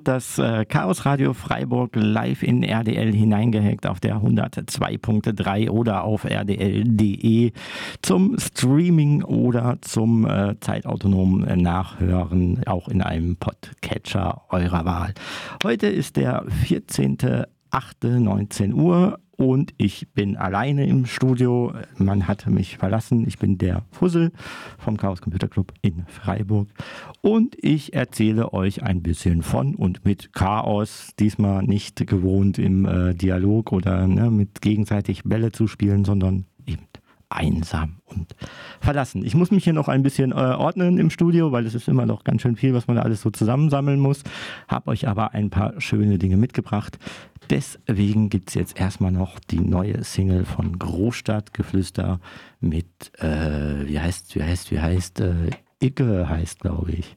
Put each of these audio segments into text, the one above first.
Hört das äh, Chaos Radio Freiburg live in RDL hineingehackt auf der 102.3 oder auf rdl.de zum Streaming oder zum äh, zeitautonomen Nachhören, auch in einem Podcatcher eurer Wahl. Heute ist der 14.08.19 Uhr und ich bin alleine im Studio. Man hat mich verlassen. Ich bin der Fussel vom Chaos Computer Club in Freiburg und ich erzähle euch ein bisschen von und mit Chaos. Diesmal nicht gewohnt im äh, Dialog oder ne, mit gegenseitig Bälle zu spielen, sondern einsam und verlassen. Ich muss mich hier noch ein bisschen äh, ordnen im Studio, weil es ist immer noch ganz schön viel, was man da alles so zusammensammeln muss. Habe euch aber ein paar schöne Dinge mitgebracht. Deswegen gibt es jetzt erstmal noch die neue Single von Großstadtgeflüster mit, äh, wie heißt, wie heißt, wie heißt, äh, Icke heißt, glaube ich.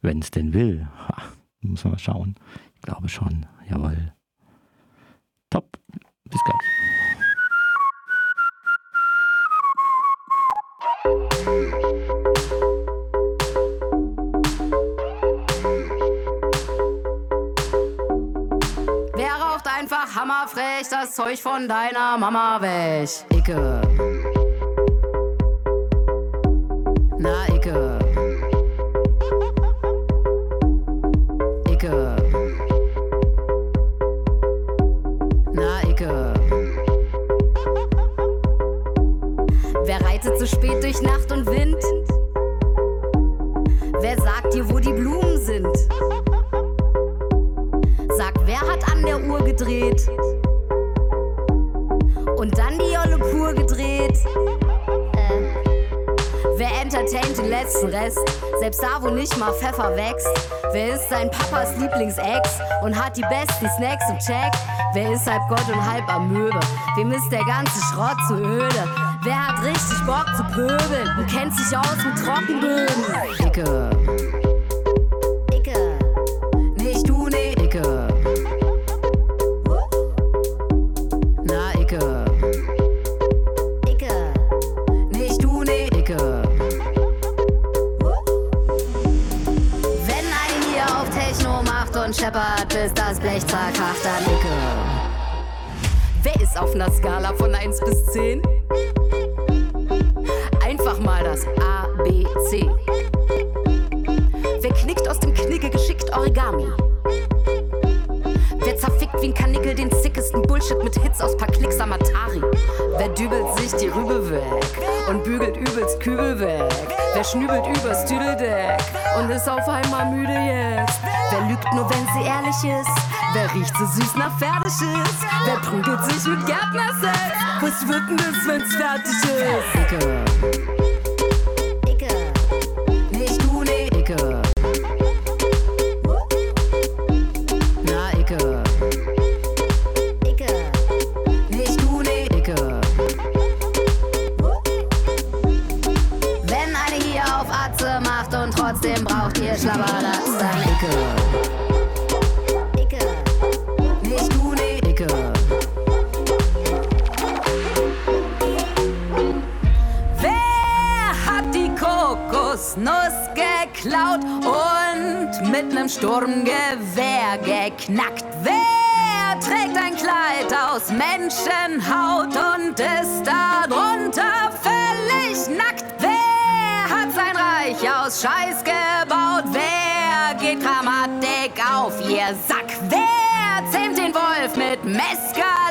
Wenn es denn will. Ha, muss man mal schauen. Ich glaube schon. Jawohl. Top. Bis gleich. Hammerfrech das Zeug von deiner Mama weg. Icke. Na. Icke. Reitet so spät durch Nacht und Wind? Wer sagt dir, wo die Blumen sind? Uhr gedreht. Und dann die Jolle pur gedreht. Äh. Wer entertaint den letzten Rest? Selbst da, wo nicht mal Pfeffer wächst. Wer ist sein Papas Lieblingsex und hat die besten Snacks im Check? Wer ist halb Gott und halb Amöbe? Wem ist der ganze Schrott zu öde? Wer hat richtig Bock zu pöbeln und kennt sich aus mit Trockenböden? Dicke. scheppert, bis das Blech zerkracht an Ecke. Wer ist auf einer Skala von 1 bis 10? C. Wer knickt aus dem Knigge geschickt Origami? Wer zerfickt wie ein Kanickel den sickesten Bullshit mit Hits aus paar Klicks am Atari? Wer dübelt sich die Rübe weg und bügelt übelst Kübel weg? Wer schnübelt übers Tüdeldeck und ist auf einmal müde jetzt? Wer lügt nur, wenn sie ehrlich ist? Wer riecht so süß nach Pferdeschiss? Wer prügelt sich mit Gärtnersex? Was wird denn das, wenn's fertig ist? Dicke. Sturmgewehr geknackt. Wer trägt ein Kleid aus Menschenhaut und ist darunter völlig nackt? Wer hat sein Reich aus Scheiß gebaut? Wer geht Grammatik auf ihr Sack? Wer zähmt den Wolf mit Mescalin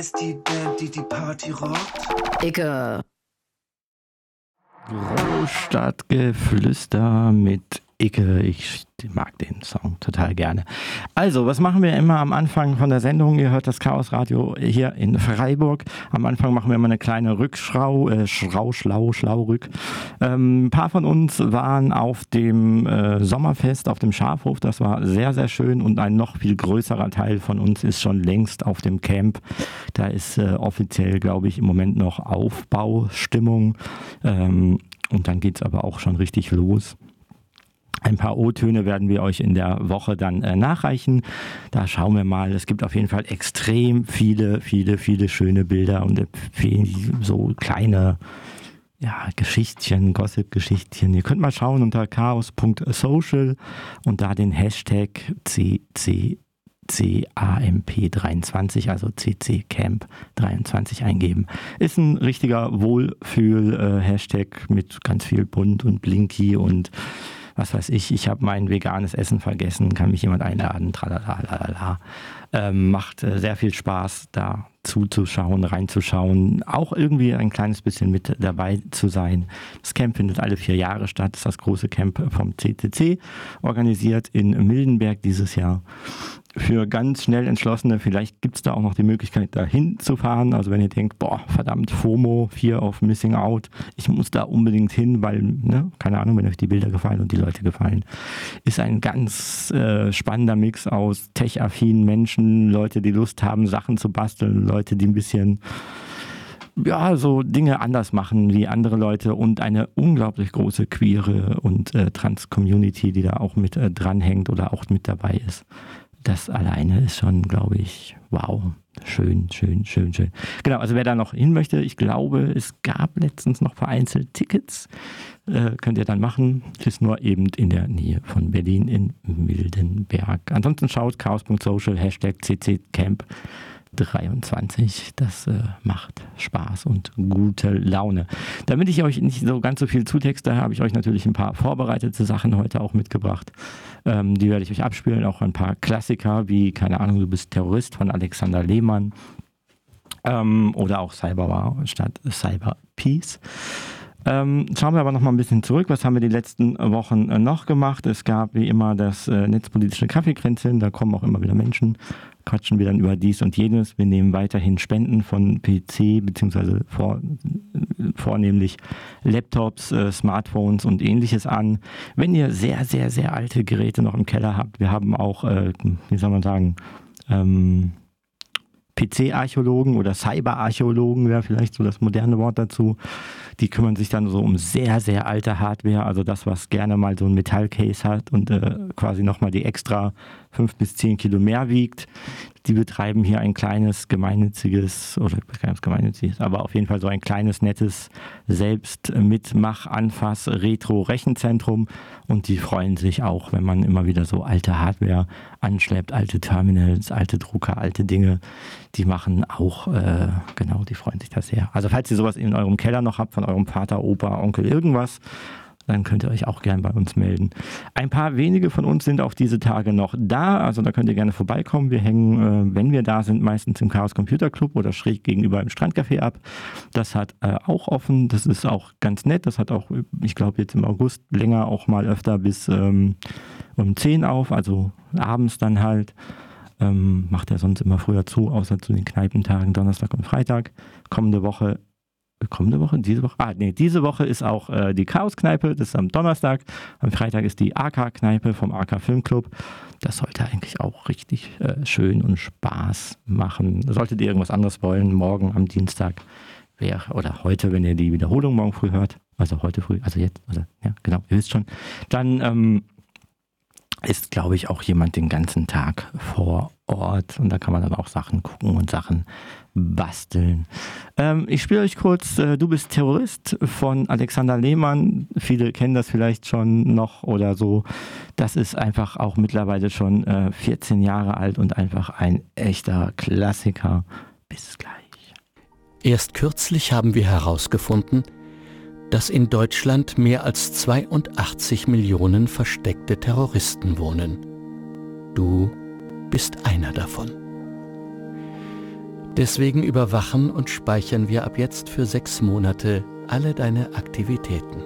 heißt die Band, die die Party rockt? Icke. Großstadtgeflüster mit Icke. Ich mag den Song total gerne. Also, was machen wir immer am Anfang von der Sendung? Ihr hört das Chaos Radio hier in Freiburg. Am Anfang machen wir immer eine kleine Rückschrau, äh, Schrau, Schlau, Schlau, Rück. Ähm, ein paar von uns waren auf dem äh, Sommerfest auf dem Schafhof. Das war sehr, sehr schön und ein noch viel größerer Teil von uns ist schon längst auf dem Camp. Da ist äh, offiziell, glaube ich, im Moment noch Aufbaustimmung. Ähm, und dann geht es aber auch schon richtig los. Ein paar O-Töne werden wir euch in der Woche dann äh, nachreichen. Da schauen wir mal. Es gibt auf jeden Fall extrem viele, viele, viele schöne Bilder und so kleine ja, Geschichtchen, Gossip-Geschichtchen. Ihr könnt mal schauen unter chaos.social und da den Hashtag CCCAMP23, also CCCamp23 eingeben. Ist ein richtiger Wohlfühl-Hashtag äh, mit ganz viel bunt und blinky und was weiß ich, ich habe mein veganes Essen vergessen, kann mich jemand einladen, tralala, ähm, macht äh, sehr viel Spaß, da zuzuschauen, reinzuschauen, auch irgendwie ein kleines bisschen mit dabei zu sein. Das Camp findet alle vier Jahre statt, das ist das große Camp vom CCC, organisiert in Mildenberg dieses Jahr für ganz schnell Entschlossene, vielleicht gibt es da auch noch die Möglichkeit, da hinzufahren. Also wenn ihr denkt, boah, verdammt, FOMO, Fear of Missing Out, ich muss da unbedingt hin, weil, ne, keine Ahnung, wenn euch die Bilder gefallen und die Leute gefallen, ist ein ganz äh, spannender Mix aus tech-affinen Menschen, Leute, die Lust haben, Sachen zu basteln, Leute, die ein bisschen ja, so Dinge anders machen wie andere Leute und eine unglaublich große queere und äh, Trans-Community, die da auch mit äh, dranhängt oder auch mit dabei ist das alleine ist schon, glaube ich, wow. Schön, schön, schön, schön. Genau, also wer da noch hin möchte, ich glaube, es gab letztens noch vereinzelt Tickets. Äh, könnt ihr dann machen. Ist nur eben in der Nähe von Berlin in Mildenberg. Ansonsten schaut chaos.social, Hashtag CCCamp 23. Das äh, macht Spaß und gute Laune. Damit ich euch nicht so ganz so viel zutexte, habe ich euch natürlich ein paar vorbereitete Sachen heute auch mitgebracht. Ähm, die werde ich euch abspielen. Auch ein paar Klassiker wie, keine Ahnung, du bist Terrorist von Alexander Lehmann. Ähm, oder auch Cyberwar statt Cyber Peace. Ähm, schauen wir aber noch mal ein bisschen zurück. Was haben wir die letzten Wochen äh, noch gemacht? Es gab wie immer das äh, netzpolitische Kaffeekränzchen. Da kommen auch immer wieder Menschen quatschen wir dann über dies und jenes. Wir nehmen weiterhin Spenden von PC beziehungsweise vor, vornehmlich Laptops, äh, Smartphones und ähnliches an. Wenn ihr sehr, sehr, sehr alte Geräte noch im Keller habt, wir haben auch, äh, wie soll man sagen, ähm, PC-Archäologen oder Cyber-Archäologen wäre vielleicht so das moderne Wort dazu. Die kümmern sich dann so um sehr, sehr alte Hardware, also das, was gerne mal so ein Metallcase hat und äh, quasi nochmal die extra fünf bis zehn Kilo mehr wiegt. Die betreiben hier ein kleines gemeinnütziges, oder ganz gemeinnütziges, aber auf jeden Fall so ein kleines, nettes Selbstmitmach, Anfass, Retro-Rechenzentrum. Und die freuen sich auch, wenn man immer wieder so alte Hardware anschleppt, alte Terminals, alte Drucker, alte Dinge. Die machen auch, äh, genau, die freuen sich da sehr. Also falls ihr sowas in eurem Keller noch habt, von eurem Vater, Opa, Onkel, irgendwas, dann könnt ihr euch auch gerne bei uns melden. Ein paar wenige von uns sind auch diese Tage noch da, also da könnt ihr gerne vorbeikommen. Wir hängen, äh, wenn wir da sind, meistens im Chaos Computer Club oder schräg gegenüber im Strandcafé ab. Das hat äh, auch offen, das ist auch ganz nett. Das hat auch, ich glaube, jetzt im August länger auch mal öfter bis ähm, um 10 auf, also abends dann halt. Ähm, macht er sonst immer früher zu, außer zu den Kneipentagen Donnerstag und Freitag. Kommende Woche kommende Woche, diese Woche, ah, nee, diese Woche ist auch äh, die Chaos-Kneipe, das ist am Donnerstag. Am Freitag ist die AK-Kneipe vom AK Filmclub. Das sollte eigentlich auch richtig äh, schön und Spaß machen. Solltet ihr irgendwas anderes wollen, morgen am Dienstag wäre, oder heute, wenn ihr die Wiederholung morgen früh hört, also heute früh, also jetzt, also ja, genau, ihr wisst schon, dann ähm, ist, glaube ich, auch jemand den ganzen Tag vor Ort und da kann man dann auch Sachen gucken und Sachen basteln. Ähm, ich spiele euch kurz äh, Du bist Terrorist von Alexander Lehmann. Viele kennen das vielleicht schon noch oder so. Das ist einfach auch mittlerweile schon äh, 14 Jahre alt und einfach ein echter Klassiker. Bis gleich. Erst kürzlich haben wir herausgefunden, dass in Deutschland mehr als 82 Millionen versteckte Terroristen wohnen. Du bist einer davon. Deswegen überwachen und speichern wir ab jetzt für sechs Monate alle deine Aktivitäten.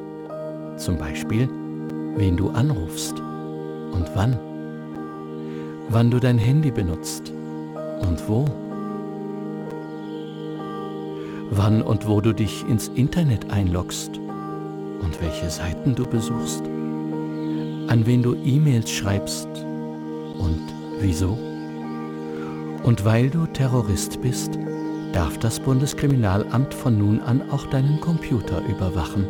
Zum Beispiel, wen du anrufst und wann. Wann du dein Handy benutzt und wo. Wann und wo du dich ins Internet einloggst und welche Seiten du besuchst. An wen du E-Mails schreibst und wieso. Und weil du Terrorist bist, darf das Bundeskriminalamt von nun an auch deinen Computer überwachen.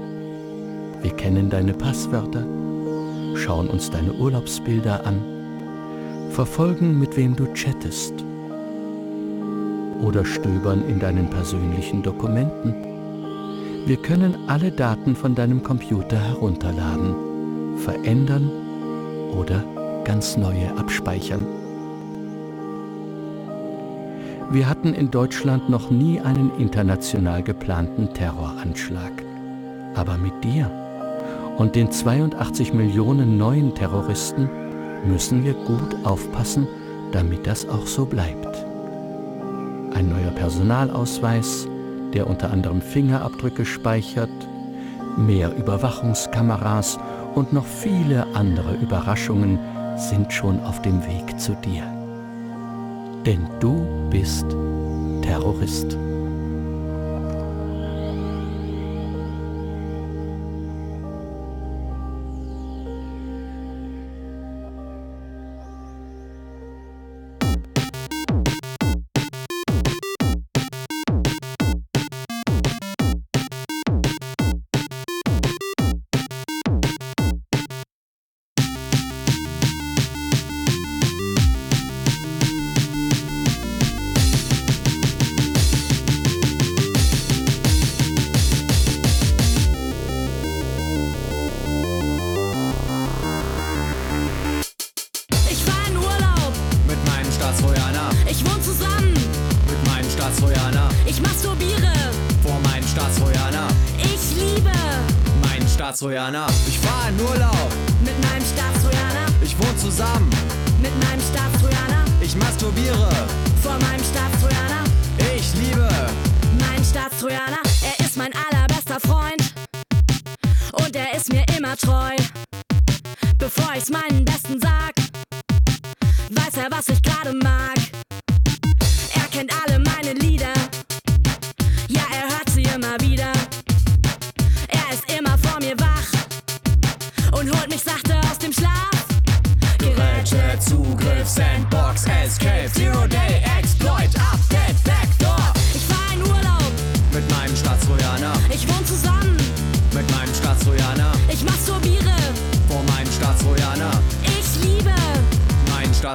Wir kennen deine Passwörter, schauen uns deine Urlaubsbilder an, verfolgen, mit wem du chattest oder stöbern in deinen persönlichen Dokumenten. Wir können alle Daten von deinem Computer herunterladen, verändern oder ganz neue abspeichern. Wir hatten in Deutschland noch nie einen international geplanten Terroranschlag. Aber mit dir und den 82 Millionen neuen Terroristen müssen wir gut aufpassen, damit das auch so bleibt. Ein neuer Personalausweis, der unter anderem Fingerabdrücke speichert, mehr Überwachungskameras und noch viele andere Überraschungen sind schon auf dem Weg zu dir. Denn du bist Terrorist.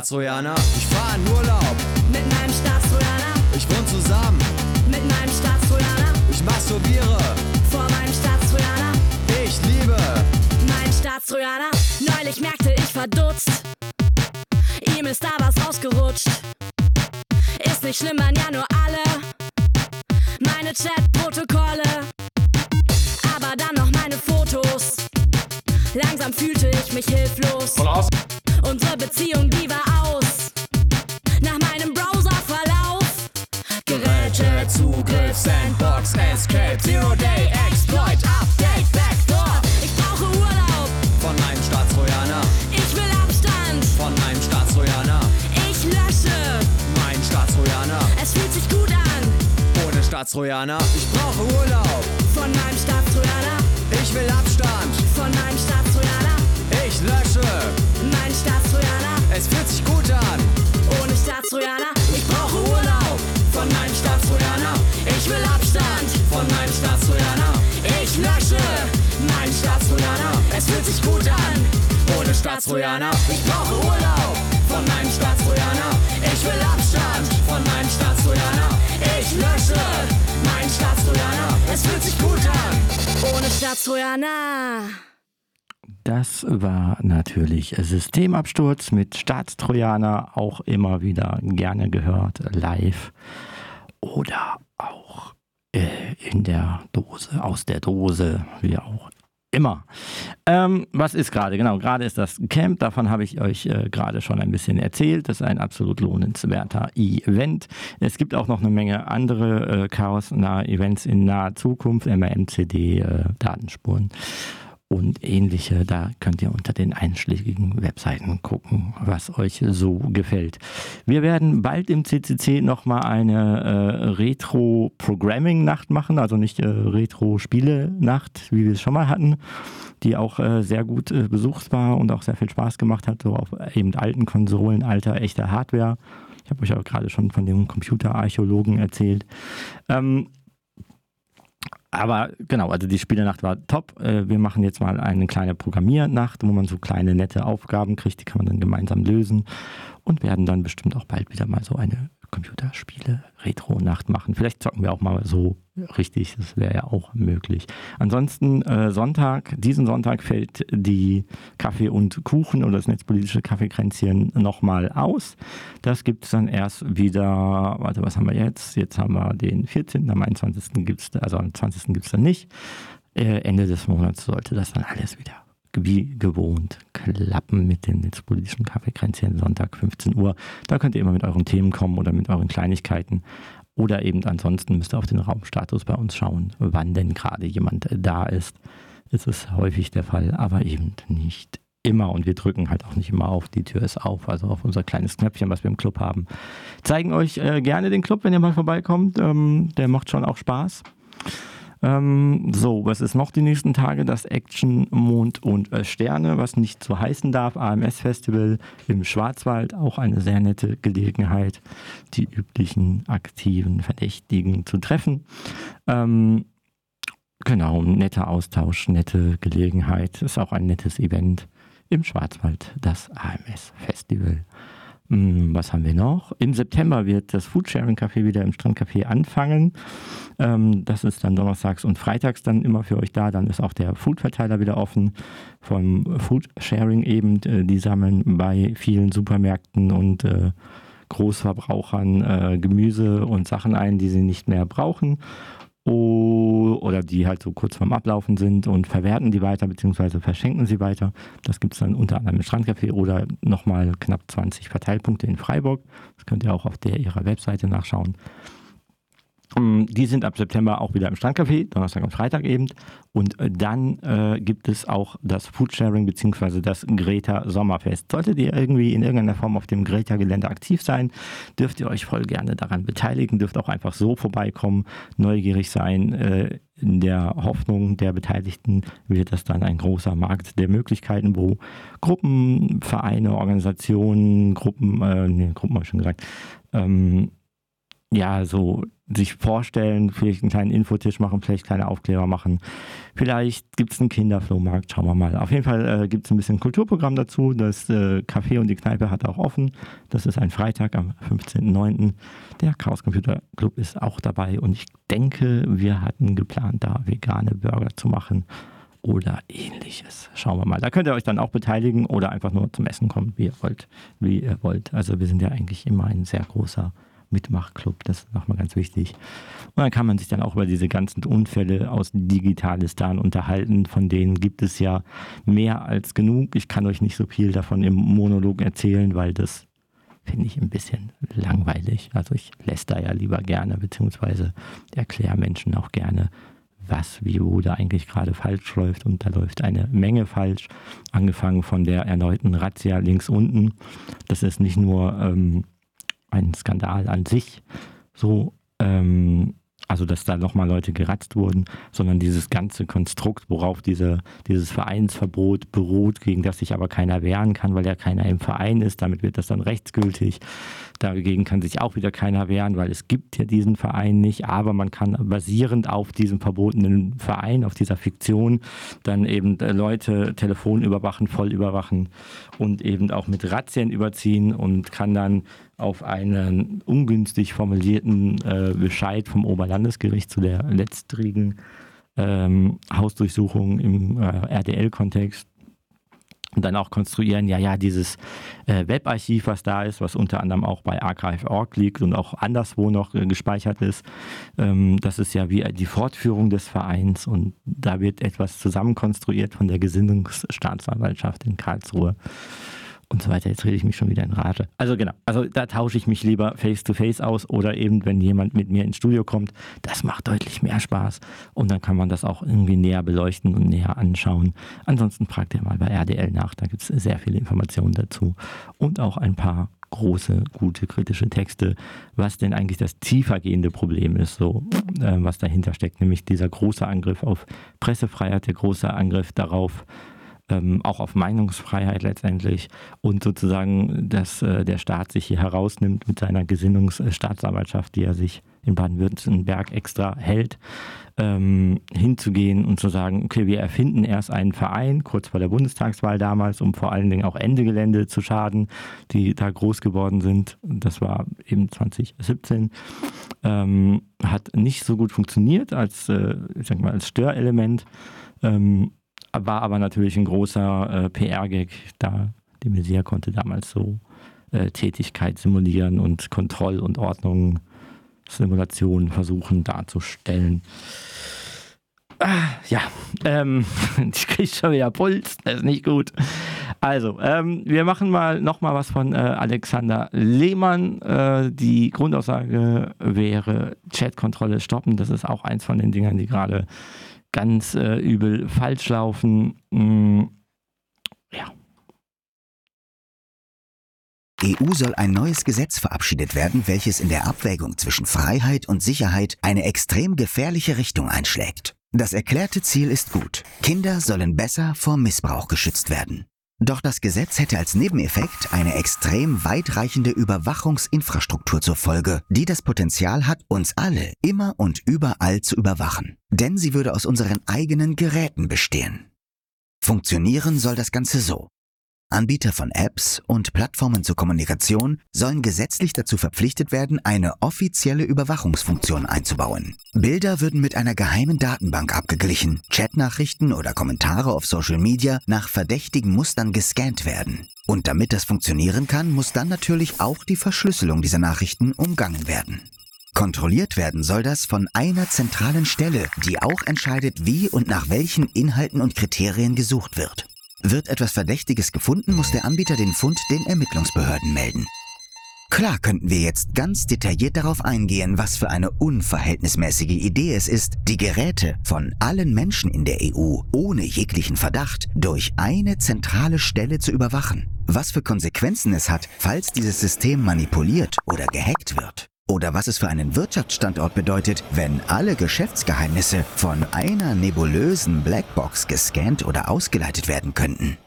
Staatstrojaner. Ich fahr in Urlaub mit meinem Staatstrojaner. Ich wohne zusammen mit meinem Staatstrojaner. Ich masturbiere vor meinem Staatstrojaner. Ich liebe meinen Staatstrojaner. Neulich merkte ich verdutzt, ihm ist da was ausgerutscht. Ist nicht schlimm, waren ja nur alle meine Chat-Protokolle. Aber dann noch meine Fotos. Langsam fühlte ich mich hilflos. Voll aus. Unsere Beziehung, Zugriff, Sandbox, Escape, Zero Day, Exploit, Update, Backdoor. Ich brauche Urlaub von meinem Staatstrojaner. Ich will Abstand von meinem Staatstrojaner. Ich lösche meinen Staatstrojaner. Es fühlt sich gut an. Ohne Staatstrojaner. Ich brauche Urlaub von meinem Staatstrojaner. Ich will Abstand von meinem Staatstrojaner. Ich lösche meinen Staatstrojaner. Es fühlt sich gut an. Ohne Staatstrojaner. Es fühlt sich gut an. Ohne Staatstrojaner. Ich brauche Urlaub von meinem Staatstrojaner. Ich will Abstand von meinem Staatstrojaner. Ich lösche meinen Staatstrojaner. Es fühlt sich gut an. Ohne Staatstrojaner. Das war natürlich Systemabsturz mit Staatstrojaner, auch immer wieder gerne gehört, live oder auch äh, in der Dose, aus der Dose, wie auch immer. Ähm, was ist gerade? Genau, gerade ist das Camp. Davon habe ich euch äh, gerade schon ein bisschen erzählt. Das ist ein absolut lohnenswerter Event. Es gibt auch noch eine Menge andere äh, chaosnahe Events in naher Zukunft, MRMCD, äh, Datenspuren und ähnliche. Da könnt ihr unter den einschlägigen Webseiten gucken, was euch so gefällt. Wir werden bald im CCC nochmal eine äh, Retro-Programming-Nacht machen, also nicht äh, Retro-Spiele-Nacht, wie wir es schon mal hatten, die auch äh, sehr gut äh, besucht war und auch sehr viel Spaß gemacht hat, so auf eben alten Konsolen, alter, echter Hardware. Ich habe euch auch gerade schon von dem Computerarchäologen erzählt. Ähm, aber genau, also die Spielenacht war top. Äh, wir machen jetzt mal eine kleine Programmiernacht, wo man so kleine nette Aufgaben kriegt, die kann man dann gemeinsam lösen und werden dann bestimmt auch bald wieder mal so eine Computerspiele Retro-Nacht machen. Vielleicht zocken wir auch mal so richtig, das wäre ja auch möglich. Ansonsten äh, Sonntag, diesen Sonntag fällt die Kaffee und Kuchen oder das netzpolitische Kaffeekränzchen nochmal aus. Das gibt es dann erst wieder, warte, was haben wir jetzt? Jetzt haben wir den 14., am 21. gibt es, also am 20. gibt es dann nicht. Äh, Ende des Monats sollte das dann alles wieder wie gewohnt klappen mit dem netzpolitischen Kaffeekränzchen Sonntag 15 Uhr. Da könnt ihr immer mit euren Themen kommen oder mit euren Kleinigkeiten. Oder eben ansonsten müsst ihr auf den Raumstatus bei uns schauen, wann denn gerade jemand da ist. Es ist häufig der Fall, aber eben nicht immer. Und wir drücken halt auch nicht immer auf. Die Tür ist auf, also auf unser kleines Knöpfchen, was wir im Club haben. Zeigen euch äh, gerne den Club, wenn ihr mal vorbeikommt. Ähm, der macht schon auch Spaß. Ähm, so, was ist noch die nächsten Tage? Das Action Mond und äh, Sterne, was nicht so heißen darf. AMS Festival im Schwarzwald, auch eine sehr nette Gelegenheit, die üblichen aktiven Verdächtigen zu treffen. Ähm, genau, netter Austausch, nette Gelegenheit. Ist auch ein nettes Event im Schwarzwald, das AMS Festival. Hm, was haben wir noch? Im September wird das Foodsharing Café wieder im Strandcafé anfangen. Ähm, das ist dann donnerstags und freitags dann immer für euch da. Dann ist auch der Foodverteiler wieder offen vom Foodsharing eben. Äh, die sammeln bei vielen Supermärkten und äh, Großverbrauchern äh, Gemüse und Sachen ein, die sie nicht mehr brauchen oder die halt so kurz vorm Ablaufen sind und verwerten die weiter bzw. verschenken sie weiter. Das gibt es dann unter anderem im Strandcafé oder nochmal knapp 20 Verteilpunkte in Freiburg. Das könnt ihr auch auf der ihrer Webseite nachschauen. Ähm, die sind ab September auch wieder im Strandcafé, Donnerstag und Freitag eben. Und äh, dann äh, gibt es auch das Foodsharing bzw. das Greta Sommerfest. Solltet ihr irgendwie in irgendeiner Form auf dem Greta-Gelände aktiv sein, dürft ihr euch voll gerne daran beteiligen, dürft auch einfach so vorbeikommen, neugierig sein. Äh, in der Hoffnung der Beteiligten wird das dann ein großer Markt der Möglichkeiten, wo Gruppen, Vereine, Organisationen, Gruppen, äh, nee, Gruppen habe ich schon gesagt, ähm, ja, so sich vorstellen, vielleicht einen kleinen Infotisch machen, vielleicht kleine Aufkleber machen. Vielleicht gibt es einen Kinderflohmarkt, schauen wir mal. Auf jeden Fall äh, gibt es ein bisschen Kulturprogramm dazu. Das äh, Café und die Kneipe hat auch offen. Das ist ein Freitag am 15.09. Der Chaos Computer Club ist auch dabei und ich denke, wir hatten geplant, da vegane Burger zu machen oder ähnliches. Schauen wir mal. Da könnt ihr euch dann auch beteiligen oder einfach nur zum Essen kommen, wie ihr wollt. Wie ihr wollt. Also wir sind ja eigentlich immer ein sehr großer Mitmachclub, das ist nochmal ganz wichtig. Und dann kann man sich dann auch über diese ganzen Unfälle aus Digitalistan unterhalten. Von denen gibt es ja mehr als genug. Ich kann euch nicht so viel davon im Monolog erzählen, weil das finde ich ein bisschen langweilig. Also ich lässt da ja lieber gerne, beziehungsweise erkläre Menschen auch gerne, was, wie, wo da eigentlich gerade falsch läuft. Und da läuft eine Menge falsch. Angefangen von der erneuten Razzia links unten. Das ist nicht nur ähm, ein Skandal an sich, so, ähm, also dass da nochmal Leute geratzt wurden, sondern dieses ganze Konstrukt, worauf diese, dieses Vereinsverbot beruht, gegen das sich aber keiner wehren kann, weil ja keiner im Verein ist, damit wird das dann rechtsgültig. Dagegen kann sich auch wieder keiner wehren, weil es gibt ja diesen Verein nicht, aber man kann basierend auf diesem verbotenen Verein, auf dieser Fiktion, dann eben Leute Telefon überwachen, voll überwachen und eben auch mit Razzien überziehen und kann dann auf einen ungünstig formulierten äh, Bescheid vom Oberlandesgericht zu der letztrigen ähm, Hausdurchsuchung im äh, RDL-Kontext und dann auch konstruieren, ja, ja, dieses äh, Webarchiv, was da ist, was unter anderem auch bei Archive.org liegt und auch anderswo noch äh, gespeichert ist, ähm, das ist ja wie die Fortführung des Vereins und da wird etwas zusammenkonstruiert von der Gesinnungsstaatsanwaltschaft in Karlsruhe und so weiter. Jetzt rede ich mich schon wieder in Rage. Also genau, also da tausche ich mich lieber face-to-face aus oder eben, wenn jemand mit mir ins Studio kommt, das macht deutlich mehr Spaß und dann kann man das auch irgendwie näher beleuchten und näher anschauen. Ansonsten fragt ihr mal bei RDL nach, da gibt es sehr viele Informationen dazu und auch ein paar große, gute, kritische Texte, was denn eigentlich das tiefergehende Problem ist, so äh, was dahinter steckt, nämlich dieser große Angriff auf Pressefreiheit, der große Angriff darauf, ähm, auch auf Meinungsfreiheit letztendlich und sozusagen, dass äh, der Staat sich hier herausnimmt mit seiner Gesinnungsstaatsanwaltschaft, die er sich in Baden-Württemberg extra hält, ähm, hinzugehen und zu sagen, okay, wir erfinden erst einen Verein, kurz vor der Bundestagswahl damals, um vor allen Dingen auch Ende Gelände zu schaden, die da groß geworden sind. Das war eben 2017. Ähm, hat nicht so gut funktioniert als, äh, ich sag mal, als Störelement. Ähm, war aber natürlich ein großer äh, PR-Gag, da die Messier konnte damals so äh, Tätigkeit simulieren und Kontroll- und Ordnungssimulationen versuchen darzustellen. Ah, ja, ähm, ich kriege schon wieder Puls, das ist nicht gut. Also, ähm, wir machen mal nochmal was von äh, Alexander Lehmann. Äh, die Grundaussage wäre Chatkontrolle stoppen. Das ist auch eins von den Dingern, die gerade ganz äh, übel falsch laufen. Mm, ja. EU soll ein neues Gesetz verabschiedet werden, welches in der Abwägung zwischen Freiheit und Sicherheit eine extrem gefährliche Richtung einschlägt. Das erklärte Ziel ist gut. Kinder sollen besser vor Missbrauch geschützt werden. Doch das Gesetz hätte als Nebeneffekt eine extrem weitreichende Überwachungsinfrastruktur zur Folge, die das Potenzial hat, uns alle immer und überall zu überwachen. Denn sie würde aus unseren eigenen Geräten bestehen. Funktionieren soll das Ganze so. Anbieter von Apps und Plattformen zur Kommunikation sollen gesetzlich dazu verpflichtet werden, eine offizielle Überwachungsfunktion einzubauen. Bilder würden mit einer geheimen Datenbank abgeglichen, Chatnachrichten oder Kommentare auf Social Media nach verdächtigen Mustern gescannt werden. Und damit das funktionieren kann, muss dann natürlich auch die Verschlüsselung dieser Nachrichten umgangen werden. Kontrolliert werden soll das von einer zentralen Stelle, die auch entscheidet, wie und nach welchen Inhalten und Kriterien gesucht wird. Wird etwas Verdächtiges gefunden, muss der Anbieter den Fund den Ermittlungsbehörden melden. Klar könnten wir jetzt ganz detailliert darauf eingehen, was für eine unverhältnismäßige Idee es ist, die Geräte von allen Menschen in der EU ohne jeglichen Verdacht durch eine zentrale Stelle zu überwachen. Was für Konsequenzen es hat, falls dieses System manipuliert oder gehackt wird. Oder was es für einen Wirtschaftsstandort bedeutet, wenn alle Geschäftsgeheimnisse von einer nebulösen Blackbox gescannt oder ausgeleitet werden könnten.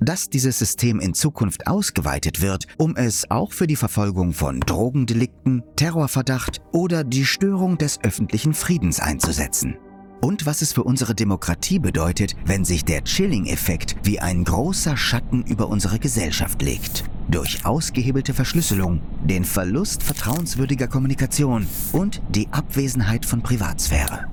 Dass dieses System in Zukunft ausgeweitet wird, um es auch für die Verfolgung von Drogendelikten, Terrorverdacht oder die Störung des öffentlichen Friedens einzusetzen. Und was es für unsere Demokratie bedeutet, wenn sich der Chilling-Effekt wie ein großer Schatten über unsere Gesellschaft legt durch ausgehebelte Verschlüsselung, den Verlust vertrauenswürdiger Kommunikation und die Abwesenheit von Privatsphäre.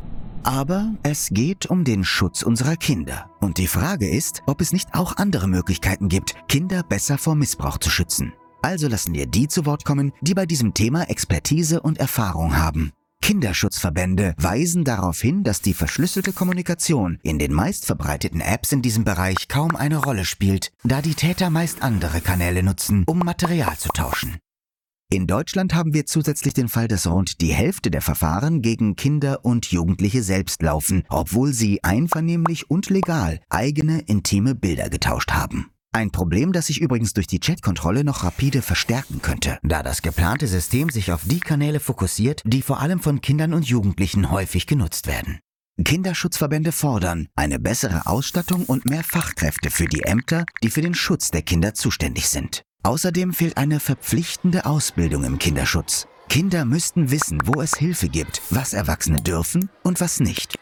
Aber es geht um den Schutz unserer Kinder. Und die Frage ist, ob es nicht auch andere Möglichkeiten gibt, Kinder besser vor Missbrauch zu schützen. Also lassen wir die zu Wort kommen, die bei diesem Thema Expertise und Erfahrung haben. Kinderschutzverbände weisen darauf hin, dass die verschlüsselte Kommunikation in den meistverbreiteten Apps in diesem Bereich kaum eine Rolle spielt, da die Täter meist andere Kanäle nutzen, um Material zu tauschen. In Deutschland haben wir zusätzlich den Fall, dass rund die Hälfte der Verfahren gegen Kinder und Jugendliche selbst laufen, obwohl sie einvernehmlich und legal eigene intime Bilder getauscht haben. Ein Problem, das sich übrigens durch die Chatkontrolle noch rapide verstärken könnte, da das geplante System sich auf die Kanäle fokussiert, die vor allem von Kindern und Jugendlichen häufig genutzt werden. Kinderschutzverbände fordern eine bessere Ausstattung und mehr Fachkräfte für die Ämter, die für den Schutz der Kinder zuständig sind. Außerdem fehlt eine verpflichtende Ausbildung im Kinderschutz. Kinder müssten wissen, wo es Hilfe gibt, was Erwachsene dürfen und was nicht.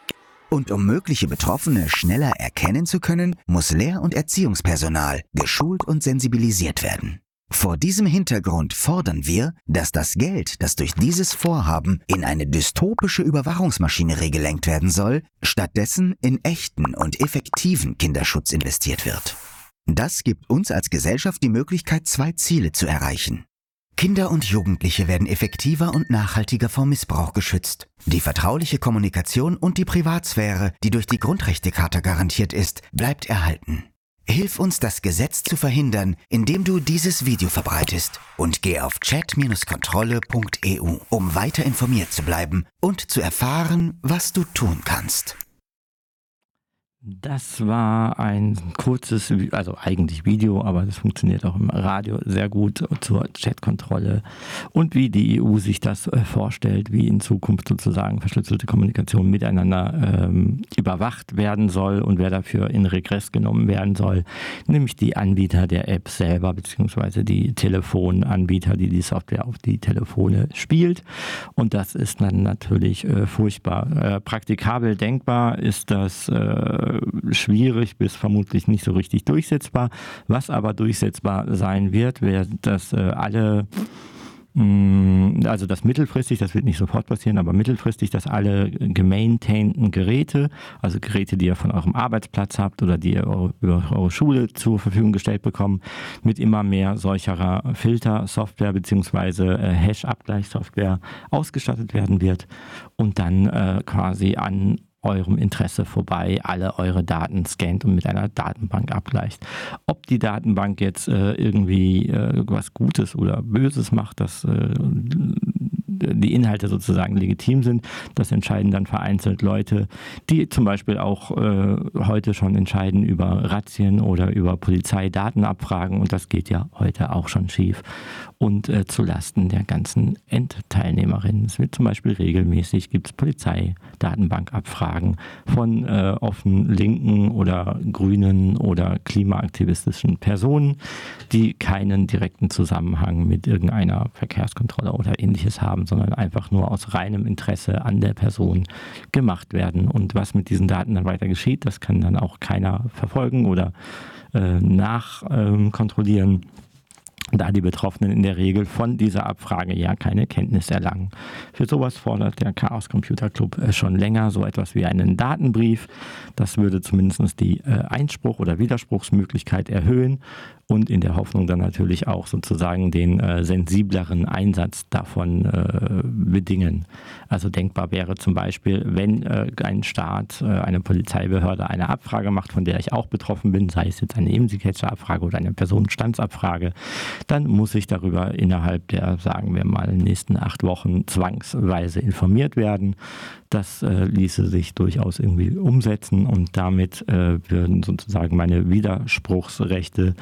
Und um mögliche Betroffene schneller erkennen zu können, muss Lehr- und Erziehungspersonal geschult und sensibilisiert werden. Vor diesem Hintergrund fordern wir, dass das Geld, das durch dieses Vorhaben in eine dystopische Überwachungsmaschinerie gelenkt werden soll, stattdessen in echten und effektiven Kinderschutz investiert wird. Das gibt uns als Gesellschaft die Möglichkeit, zwei Ziele zu erreichen. Kinder und Jugendliche werden effektiver und nachhaltiger vor Missbrauch geschützt. Die vertrauliche Kommunikation und die Privatsphäre, die durch die Grundrechtecharta garantiert ist, bleibt erhalten. Hilf uns, das Gesetz zu verhindern, indem du dieses Video verbreitest und geh auf chat-kontrolle.eu, um weiter informiert zu bleiben und zu erfahren, was du tun kannst. Das war ein kurzes, also eigentlich Video, aber das funktioniert auch im Radio sehr gut zur Chatkontrolle und wie die EU sich das äh, vorstellt, wie in Zukunft sozusagen verschlüsselte Kommunikation miteinander ähm, überwacht werden soll und wer dafür in Regress genommen werden soll, nämlich die Anbieter der App selber, beziehungsweise die Telefonanbieter, die die Software auf die Telefone spielt. Und das ist dann natürlich äh, furchtbar. Äh, praktikabel denkbar ist das äh, schwierig bis vermutlich nicht so richtig durchsetzbar. Was aber durchsetzbar sein wird, wäre, dass äh, alle mm, also das mittelfristig, das wird nicht sofort passieren, aber mittelfristig, dass alle gemaintainten Geräte, also Geräte, die ihr von eurem Arbeitsplatz habt oder die ihr über eure Schule zur Verfügung gestellt bekommt, mit immer mehr solcherer Filter-Software bzw. Äh, Hash-Abgleichssoftware ausgestattet werden wird und dann äh, quasi an eurem Interesse vorbei alle eure Daten scannt und mit einer Datenbank abgleicht. Ob die Datenbank jetzt äh, irgendwie äh, was Gutes oder Böses macht, das äh, die Inhalte sozusagen legitim sind. Das entscheiden dann vereinzelt Leute, die zum Beispiel auch äh, heute schon entscheiden über Razzien oder über Polizeidatenabfragen und das geht ja heute auch schon schief und äh, zu Lasten der ganzen Endteilnehmerinnen. Es wird zum Beispiel regelmäßig gibt es Polizeidatenbankabfragen von äh, offen linken oder grünen oder klimaaktivistischen Personen, die keinen direkten Zusammenhang mit irgendeiner Verkehrskontrolle oder ähnliches haben, sondern einfach nur aus reinem Interesse an der Person gemacht werden. Und was mit diesen Daten dann weiter geschieht, das kann dann auch keiner verfolgen oder äh, nachkontrollieren. Ähm, da die Betroffenen in der Regel von dieser Abfrage ja keine Kenntnis erlangen. Für sowas fordert der Chaos Computer Club äh, schon länger so etwas wie einen Datenbrief. Das würde zumindest die äh, Einspruch- oder Widerspruchsmöglichkeit erhöhen und in der Hoffnung dann natürlich auch sozusagen den äh, sensibleren Einsatz davon äh, bedingen. Also denkbar wäre zum Beispiel, wenn äh, ein Staat, äh, eine Polizeibehörde eine Abfrage macht, von der ich auch betroffen bin, sei es jetzt eine Imsi-Catcher-Abfrage oder eine Personenstandsabfrage, dann muss ich darüber innerhalb der, sagen wir mal, nächsten acht Wochen zwangsweise informiert werden. Das äh, ließe sich durchaus irgendwie umsetzen und damit äh, würden sozusagen meine Widerspruchsrechte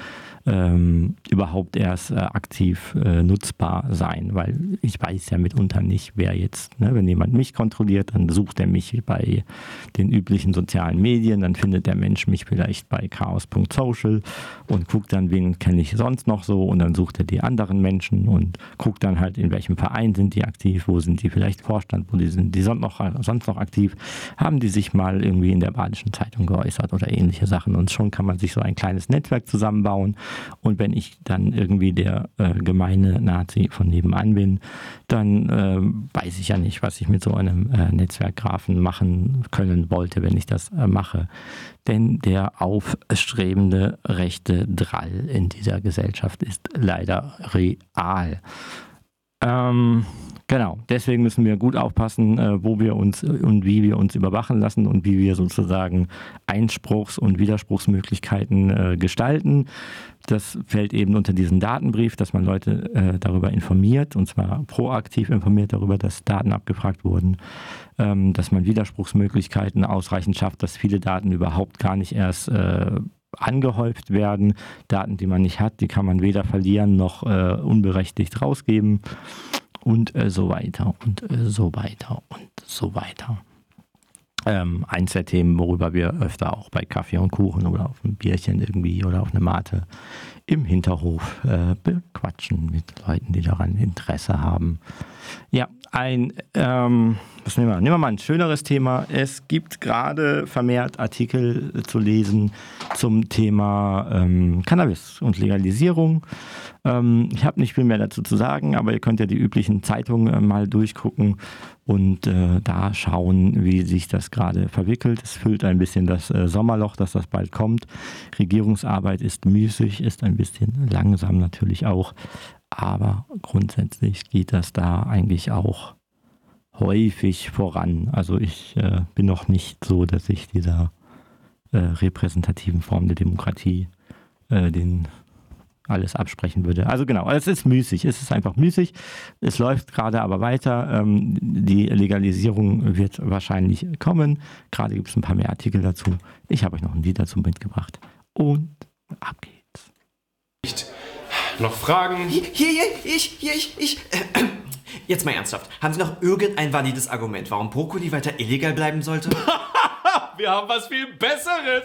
ähm, überhaupt erst äh, aktiv äh, nutzbar sein, weil ich weiß ja mitunter nicht, wer jetzt, ne, wenn jemand mich kontrolliert, dann sucht er mich bei den üblichen sozialen Medien, dann findet der Mensch mich vielleicht bei chaos.social und guckt dann, wen kenne ich sonst noch so und dann sucht er die anderen Menschen und guckt dann halt, in welchem Verein sind die aktiv, wo sind die vielleicht Vorstand, wo die sind die sonst noch, sonst noch aktiv, haben die sich mal irgendwie in der Badischen Zeitung geäußert oder ähnliche Sachen und schon kann man sich so ein kleines Netzwerk zusammenbauen und wenn ich dann irgendwie der äh, gemeine Nazi von nebenan bin, dann äh, weiß ich ja nicht, was ich mit so einem äh, Netzwerkgrafen machen können wollte, wenn ich das äh, mache. Denn der aufstrebende rechte Drall in dieser Gesellschaft ist leider real. Ähm, genau, deswegen müssen wir gut aufpassen, äh, wo wir uns und wie wir uns überwachen lassen und wie wir sozusagen Einspruchs- und Widerspruchsmöglichkeiten äh, gestalten. Das fällt eben unter diesen Datenbrief, dass man Leute äh, darüber informiert, und zwar proaktiv informiert darüber, dass Daten abgefragt wurden, ähm, dass man Widerspruchsmöglichkeiten ausreichend schafft, dass viele Daten überhaupt gar nicht erst äh, angehäuft werden. Daten, die man nicht hat, die kann man weder verlieren noch äh, unberechtigt rausgeben und äh, so weiter und äh, so weiter und so weiter. Ähm, eins der Themen, worüber wir öfter auch bei Kaffee und Kuchen oder auf ein Bierchen irgendwie oder auf eine Mate im Hinterhof äh, bequatschen mit Leuten, die daran Interesse haben. Ja, ein, ähm, was nehmen wir? Nehmen wir mal ein schöneres Thema. Es gibt gerade vermehrt Artikel zu lesen zum Thema ähm, Cannabis und Legalisierung. Ähm, ich habe nicht viel mehr dazu zu sagen, aber ihr könnt ja die üblichen Zeitungen äh, mal durchgucken und äh, da schauen, wie sich das gerade verwickelt. Es füllt ein bisschen das äh, Sommerloch, dass das bald kommt. Regierungsarbeit ist müßig, ist ein bisschen langsam natürlich auch, aber grundsätzlich geht das da eigentlich auch häufig voran. Also ich äh, bin noch nicht so, dass ich dieser äh, repräsentativen Form der Demokratie äh, den alles absprechen würde. Also genau, es ist müßig, es ist einfach müßig. Es läuft gerade aber weiter. Ähm, die Legalisierung wird wahrscheinlich kommen. Gerade gibt es ein paar mehr Artikel dazu. Ich habe euch noch ein Lied dazu mitgebracht. Und ab geht's. Noch Fragen? Hier, hier, ich, hier, ich, ich. Jetzt mal ernsthaft. Haben Sie noch irgendein valides Argument, warum Brokkoli weiter illegal bleiben sollte? Wir haben was viel Besseres.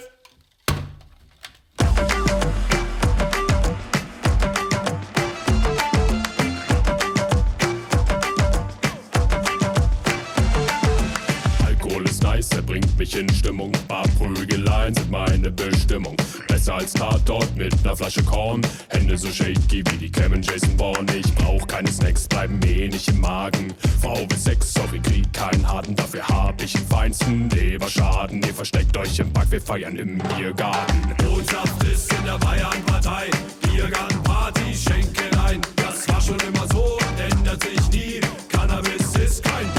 Er bringt mich in Stimmung. Paar Prügeleien sind meine Bestimmung. Besser als Tatort mit ner Flasche Korn. Hände so shaky wie die Cam Jason Bourne. Ich brauch keine Snacks, bleiben mir nicht im Magen. Frau will Sex, sorry, krieg keinen harten. Dafür hab ich den feinsten Leberschaden. Ihr versteckt euch im Park, wir feiern im Biergarten. Botschaft ist in der Bayernpartei. Biergartenparty, schenken ein. Das war schon immer so ändert sich nie. Cannabis ist kein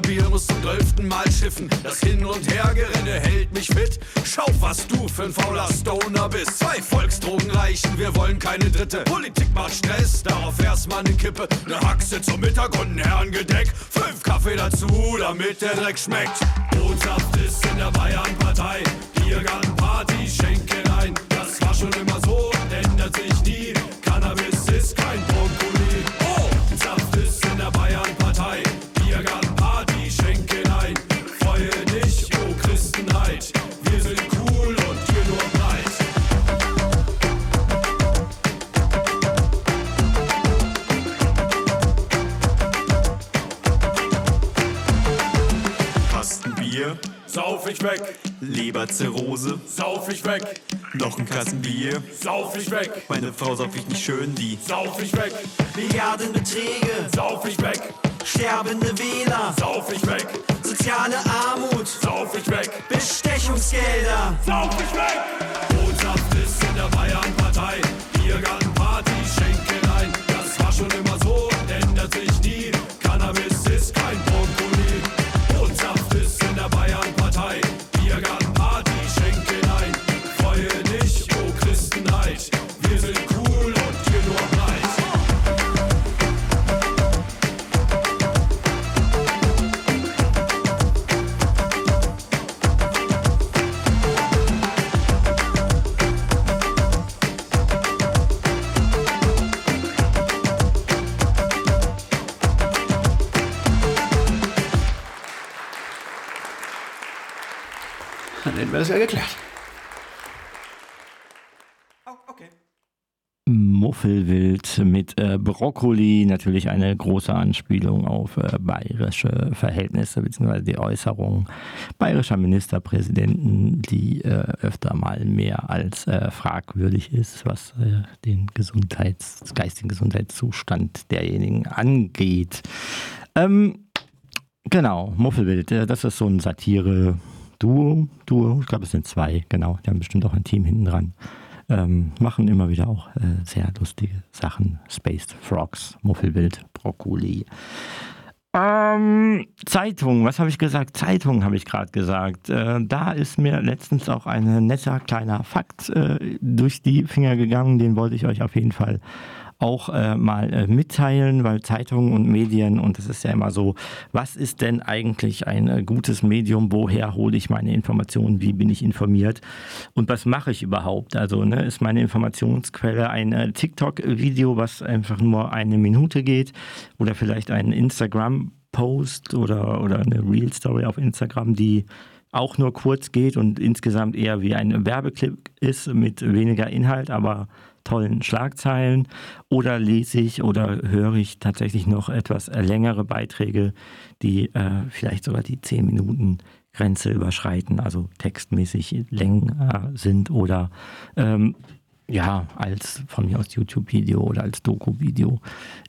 Bier, muss zum zwölften Mal schiffen. Das Hin- und Hergerenne hält mich fit. Schau, was du für ein fauler Stoner bist. Zwei Volksdrogen reichen, wir wollen keine dritte. Politik macht Stress, darauf erstmal eine Kippe. Eine Haxe zum Mittag und ein Herrengedeck. Fünf Kaffee dazu, damit der Dreck schmeckt. Botschaft ist in der Bayernpartei. Biergartenparty, schenken ein. Das war schon immer so ändert sich nie. Cannabis ist kein Brokkoli. Weg, Leberzirrhose, sauf ich weg, noch ein Kasten Bier. sauf ich weg, Meine Frau sauf ich nicht schön, die sauf ich weg, Milliardenbeträge, sauf ich weg, sterbende Wähler, sauf ich weg, soziale Armut, sauf ich weg, Bestechungsgelder. sauf ich weg. Botschaft ist in der Bayernpartei. Biergartenparty, schenken ein. Das war schon immer Das ja geklärt. Okay. Muffelwild mit äh, Brokkoli, natürlich eine große Anspielung auf äh, bayerische Verhältnisse bzw. die Äußerungen bayerischer Ministerpräsidenten, die äh, öfter mal mehr als äh, fragwürdig ist, was äh, den Gesundheits-, geistigen Gesundheitszustand derjenigen angeht. Ähm, genau, Muffelwild, äh, das ist so ein Satire-Duo, Duo, ich glaube es sind zwei, genau, die haben bestimmt auch ein Team hinten dran ähm, machen immer wieder auch äh, sehr lustige Sachen. Spaced Frogs, Muffelwild, Brokkoli. Ähm, Zeitung, was habe ich gesagt? Zeitung habe ich gerade gesagt. Äh, da ist mir letztens auch ein netter kleiner Fakt äh, durch die Finger gegangen. Den wollte ich euch auf jeden Fall auch äh, mal äh, mitteilen, weil Zeitungen und Medien, und das ist ja immer so, was ist denn eigentlich ein äh, gutes Medium? Woher hole ich meine Informationen? Wie bin ich informiert? Und was mache ich überhaupt? Also ne, ist meine Informationsquelle ein äh, TikTok-Video, was einfach nur eine Minute geht oder vielleicht ein Instagram-Post oder, oder eine Real-Story auf Instagram, die auch nur kurz geht und insgesamt eher wie ein Werbeclip ist mit weniger Inhalt, aber tollen Schlagzeilen. Oder lese ich oder höre ich tatsächlich noch etwas längere Beiträge, die äh, vielleicht sogar die 10 Minuten Grenze überschreiten, also textmäßig länger sind oder ähm, ja, als von mir aus YouTube-Video oder als Doku-Video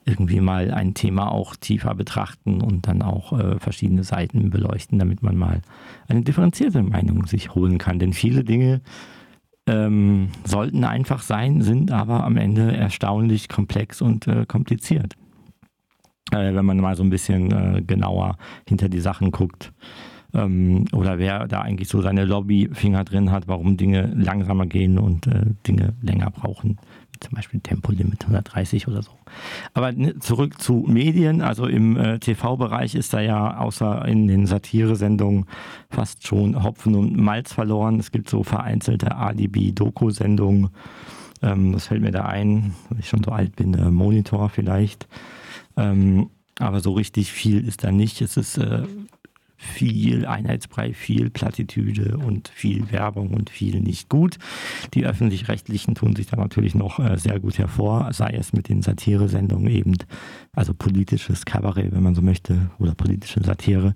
irgendwie mal ein Thema auch tiefer betrachten und dann auch äh, verschiedene Seiten beleuchten, damit man mal eine differenzierte Meinung sich holen kann. Denn viele Dinge ähm, sollten einfach sein, sind aber am Ende erstaunlich komplex und äh, kompliziert. Äh, wenn man mal so ein bisschen äh, genauer hinter die Sachen guckt ähm, oder wer da eigentlich so seine Lobbyfinger drin hat, warum Dinge langsamer gehen und äh, Dinge länger brauchen. Zum Beispiel Tempolimit 130 oder so. Aber ne, zurück zu Medien. Also im äh, TV-Bereich ist da ja außer in den Satire-Sendungen fast schon Hopfen und Malz verloren. Es gibt so vereinzelte Alibi-Doku-Sendungen. Ähm, das fällt mir da ein, weil ich schon so alt bin, der Monitor vielleicht. Ähm, aber so richtig viel ist da nicht. Es ist äh, viel Einheitsbrei, viel Plattitüde und viel Werbung und viel nicht gut. Die öffentlich-rechtlichen tun sich da natürlich noch äh, sehr gut hervor, sei es mit den Satire-Sendungen eben, also politisches Kabarett, wenn man so möchte, oder politische Satire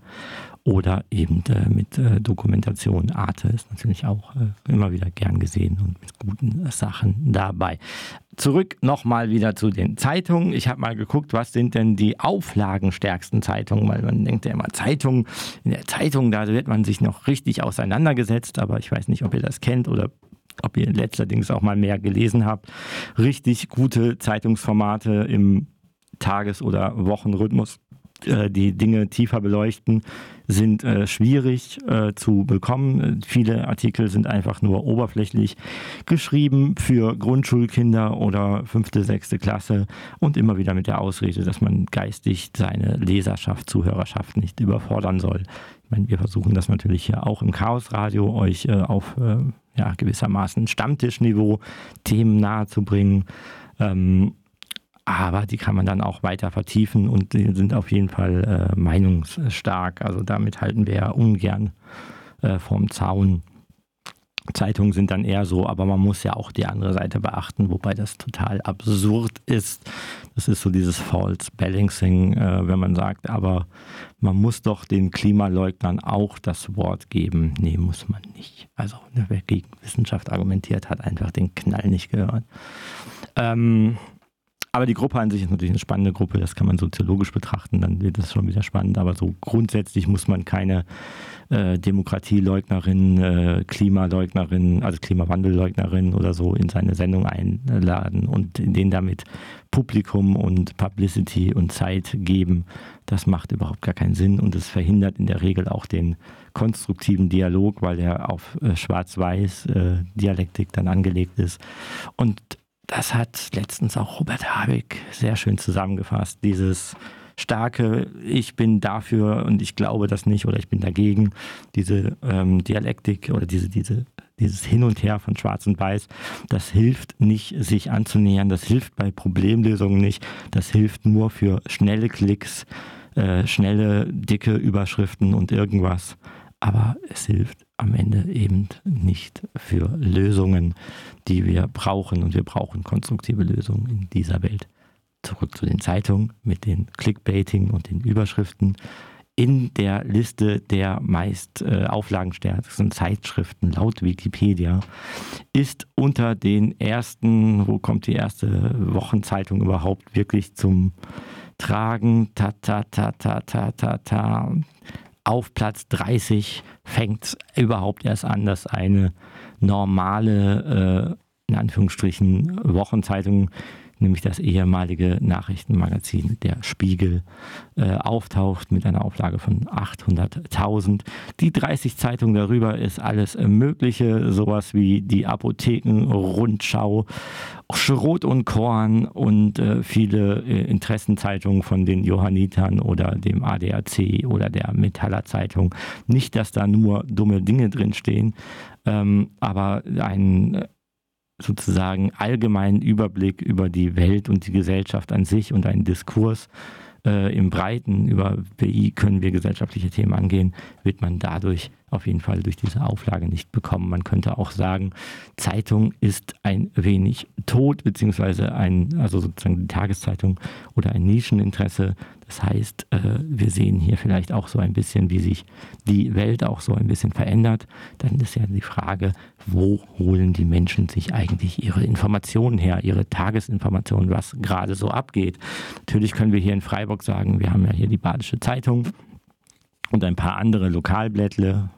oder eben äh, mit äh, Dokumentation. Arte ist natürlich auch äh, immer wieder gern gesehen und mit guten Sachen dabei. Zurück nochmal wieder zu den Zeitungen. Ich habe mal geguckt, was sind denn die auflagenstärksten Zeitungen, weil man denkt ja immer, Zeitungen, in der Zeitung, da wird man sich noch richtig auseinandergesetzt, aber ich weiß nicht, ob ihr das kennt oder ob ihr letzterdings auch mal mehr gelesen habt. Richtig gute Zeitungsformate im Tages- oder Wochenrhythmus äh, die Dinge tiefer beleuchten, sind äh, schwierig äh, zu bekommen. Viele Artikel sind einfach nur oberflächlich geschrieben für Grundschulkinder oder fünfte, sechste Klasse und immer wieder mit der Ausrede, dass man geistig seine Leserschaft, Zuhörerschaft nicht überfordern soll. Ich meine, wir versuchen das natürlich hier auch im Chaosradio, euch äh, auf äh, ja, gewissermaßen Stammtischniveau Themen nahezubringen. Ähm, aber die kann man dann auch weiter vertiefen und die sind auf jeden Fall äh, meinungsstark. Also damit halten wir ja ungern äh, vom Zaun. Zeitungen sind dann eher so, aber man muss ja auch die andere Seite beachten, wobei das total absurd ist. Das ist so dieses False Balancing, äh, wenn man sagt, aber man muss doch den Klimaleugnern auch das Wort geben. Nee, muss man nicht. Also wer gegen Wissenschaft argumentiert, hat einfach den Knall nicht gehört. Ähm, aber die Gruppe an sich ist natürlich eine spannende Gruppe, das kann man soziologisch betrachten, dann wird das schon wieder spannend. Aber so grundsätzlich muss man keine äh, Demokratieleugnerin, äh, Klimaleugnerin, also Klimawandelleugnerin oder so in seine Sendung einladen und denen damit Publikum und Publicity und Zeit geben. Das macht überhaupt gar keinen Sinn und es verhindert in der Regel auch den konstruktiven Dialog, weil er auf äh, Schwarz-Weiß äh, dann angelegt ist. Und das hat letztens auch Robert Habeck sehr schön zusammengefasst. Dieses starke, ich bin dafür und ich glaube das nicht oder ich bin dagegen. Diese ähm, Dialektik oder diese, diese, dieses Hin und Her von Schwarz und Weiß, das hilft nicht, sich anzunähern. Das hilft bei Problemlösungen nicht. Das hilft nur für schnelle Klicks, äh, schnelle, dicke Überschriften und irgendwas. Aber es hilft am Ende eben nicht für Lösungen, die wir brauchen. Und wir brauchen konstruktive Lösungen in dieser Welt. Zurück zu den Zeitungen mit den Clickbaiting und den Überschriften. In der Liste der meist äh, auflagenstärksten Zeitschriften laut Wikipedia ist unter den ersten, wo kommt die erste Wochenzeitung überhaupt wirklich zum Tragen? Ta ta ta ta ta ta ta auf Platz 30 fängt überhaupt erst an, dass eine normale, äh, in Anführungsstrichen, Wochenzeitung nämlich das ehemalige Nachrichtenmagazin Der Spiegel, äh, auftaucht mit einer Auflage von 800.000. Die 30 Zeitungen darüber ist alles Mögliche, sowas wie die Apothekenrundschau, Schrot und Korn und äh, viele äh, Interessenzeitungen von den Johannitern oder dem ADAC oder der Metaller Zeitung. Nicht, dass da nur dumme Dinge drinstehen, ähm, aber ein sozusagen allgemeinen Überblick über die Welt und die Gesellschaft an sich und einen Diskurs äh, im Breiten über wie können wir gesellschaftliche Themen angehen, wird man dadurch auf jeden Fall durch diese Auflage nicht bekommen. Man könnte auch sagen, Zeitung ist ein wenig tot, beziehungsweise ein, also sozusagen die Tageszeitung oder ein Nischeninteresse. Das heißt, äh, wir sehen hier vielleicht auch so ein bisschen, wie sich die Welt auch so ein bisschen verändert. Dann ist ja die Frage, wo holen die Menschen sich eigentlich ihre Informationen her, ihre Tagesinformationen, was gerade so abgeht. Natürlich können wir hier in Freiburg sagen, wir haben ja hier die Badische Zeitung und ein paar andere Lokalblättle,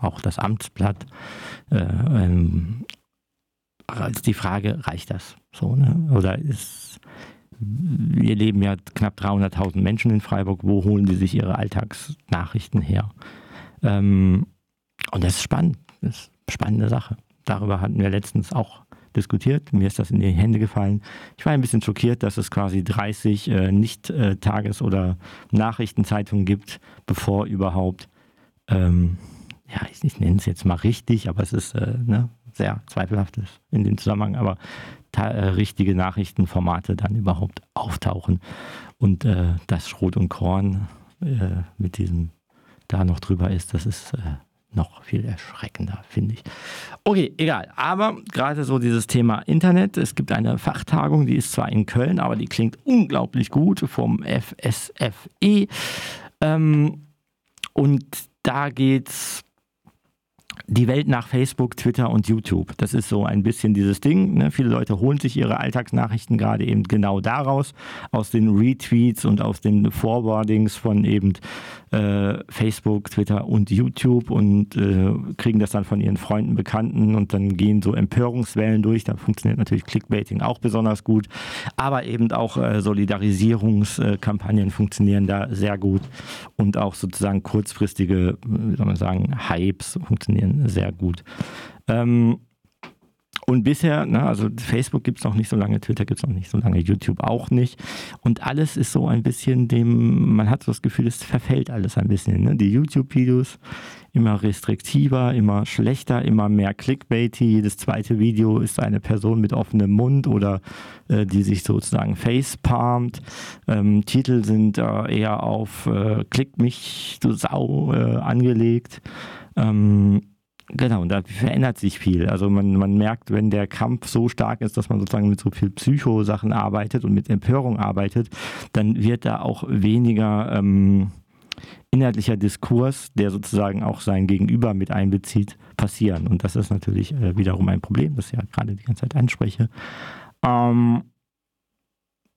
auch das Amtsblatt. Äh, ähm, die Frage, reicht das so? Ne? Oder ist, wir leben ja knapp 300.000 Menschen in Freiburg, wo holen die sich ihre Alltagsnachrichten her? Ähm, und das ist spannend, das ist eine spannende Sache. Darüber hatten wir letztens auch diskutiert. Mir ist das in die Hände gefallen. Ich war ein bisschen schockiert, dass es quasi 30 äh, Nicht-Tages- oder Nachrichtenzeitungen gibt, bevor überhaupt, ähm, ja, ich, ich nenne es jetzt mal richtig, aber es ist äh, ne, sehr zweifelhaft in dem Zusammenhang, aber äh, richtige Nachrichtenformate dann überhaupt auftauchen. Und äh, das Schrot und Korn äh, mit diesem da noch drüber ist, das ist äh, noch viel erschreckender, finde ich. Okay, egal. Aber gerade so dieses Thema Internet. Es gibt eine Fachtagung, die ist zwar in Köln, aber die klingt unglaublich gut vom FSFE. Ähm, und da geht es die Welt nach Facebook, Twitter und YouTube. Das ist so ein bisschen dieses Ding. Ne? Viele Leute holen sich ihre Alltagsnachrichten gerade eben genau daraus, aus den Retweets und aus den Forwardings von eben äh, Facebook, Twitter und YouTube und äh, kriegen das dann von ihren Freunden, Bekannten und dann gehen so Empörungswellen durch. Da funktioniert natürlich Clickbaiting auch besonders gut, aber eben auch äh, Solidarisierungskampagnen funktionieren da sehr gut und auch sozusagen kurzfristige, wie soll man sagen, Hypes funktionieren sehr gut. Ähm, und bisher, ne, also Facebook gibt es noch nicht so lange, Twitter gibt es noch nicht so lange, YouTube auch nicht. Und alles ist so ein bisschen dem, man hat so das Gefühl, es verfällt alles ein bisschen. Ne? Die YouTube-Videos immer restriktiver, immer schlechter, immer mehr Clickbaity. Jedes zweite Video ist eine Person mit offenem Mund oder äh, die sich sozusagen facepalmt. Ähm, Titel sind äh, eher auf äh, Klick mich, du Sau äh, angelegt. Ähm, Genau, und da verändert sich viel. Also man, man merkt, wenn der Kampf so stark ist, dass man sozusagen mit so viel Psychosachen arbeitet und mit Empörung arbeitet, dann wird da auch weniger ähm, inhaltlicher Diskurs, der sozusagen auch sein Gegenüber mit einbezieht, passieren. Und das ist natürlich äh, wiederum ein Problem, das ich ja gerade die ganze Zeit anspreche. Ähm,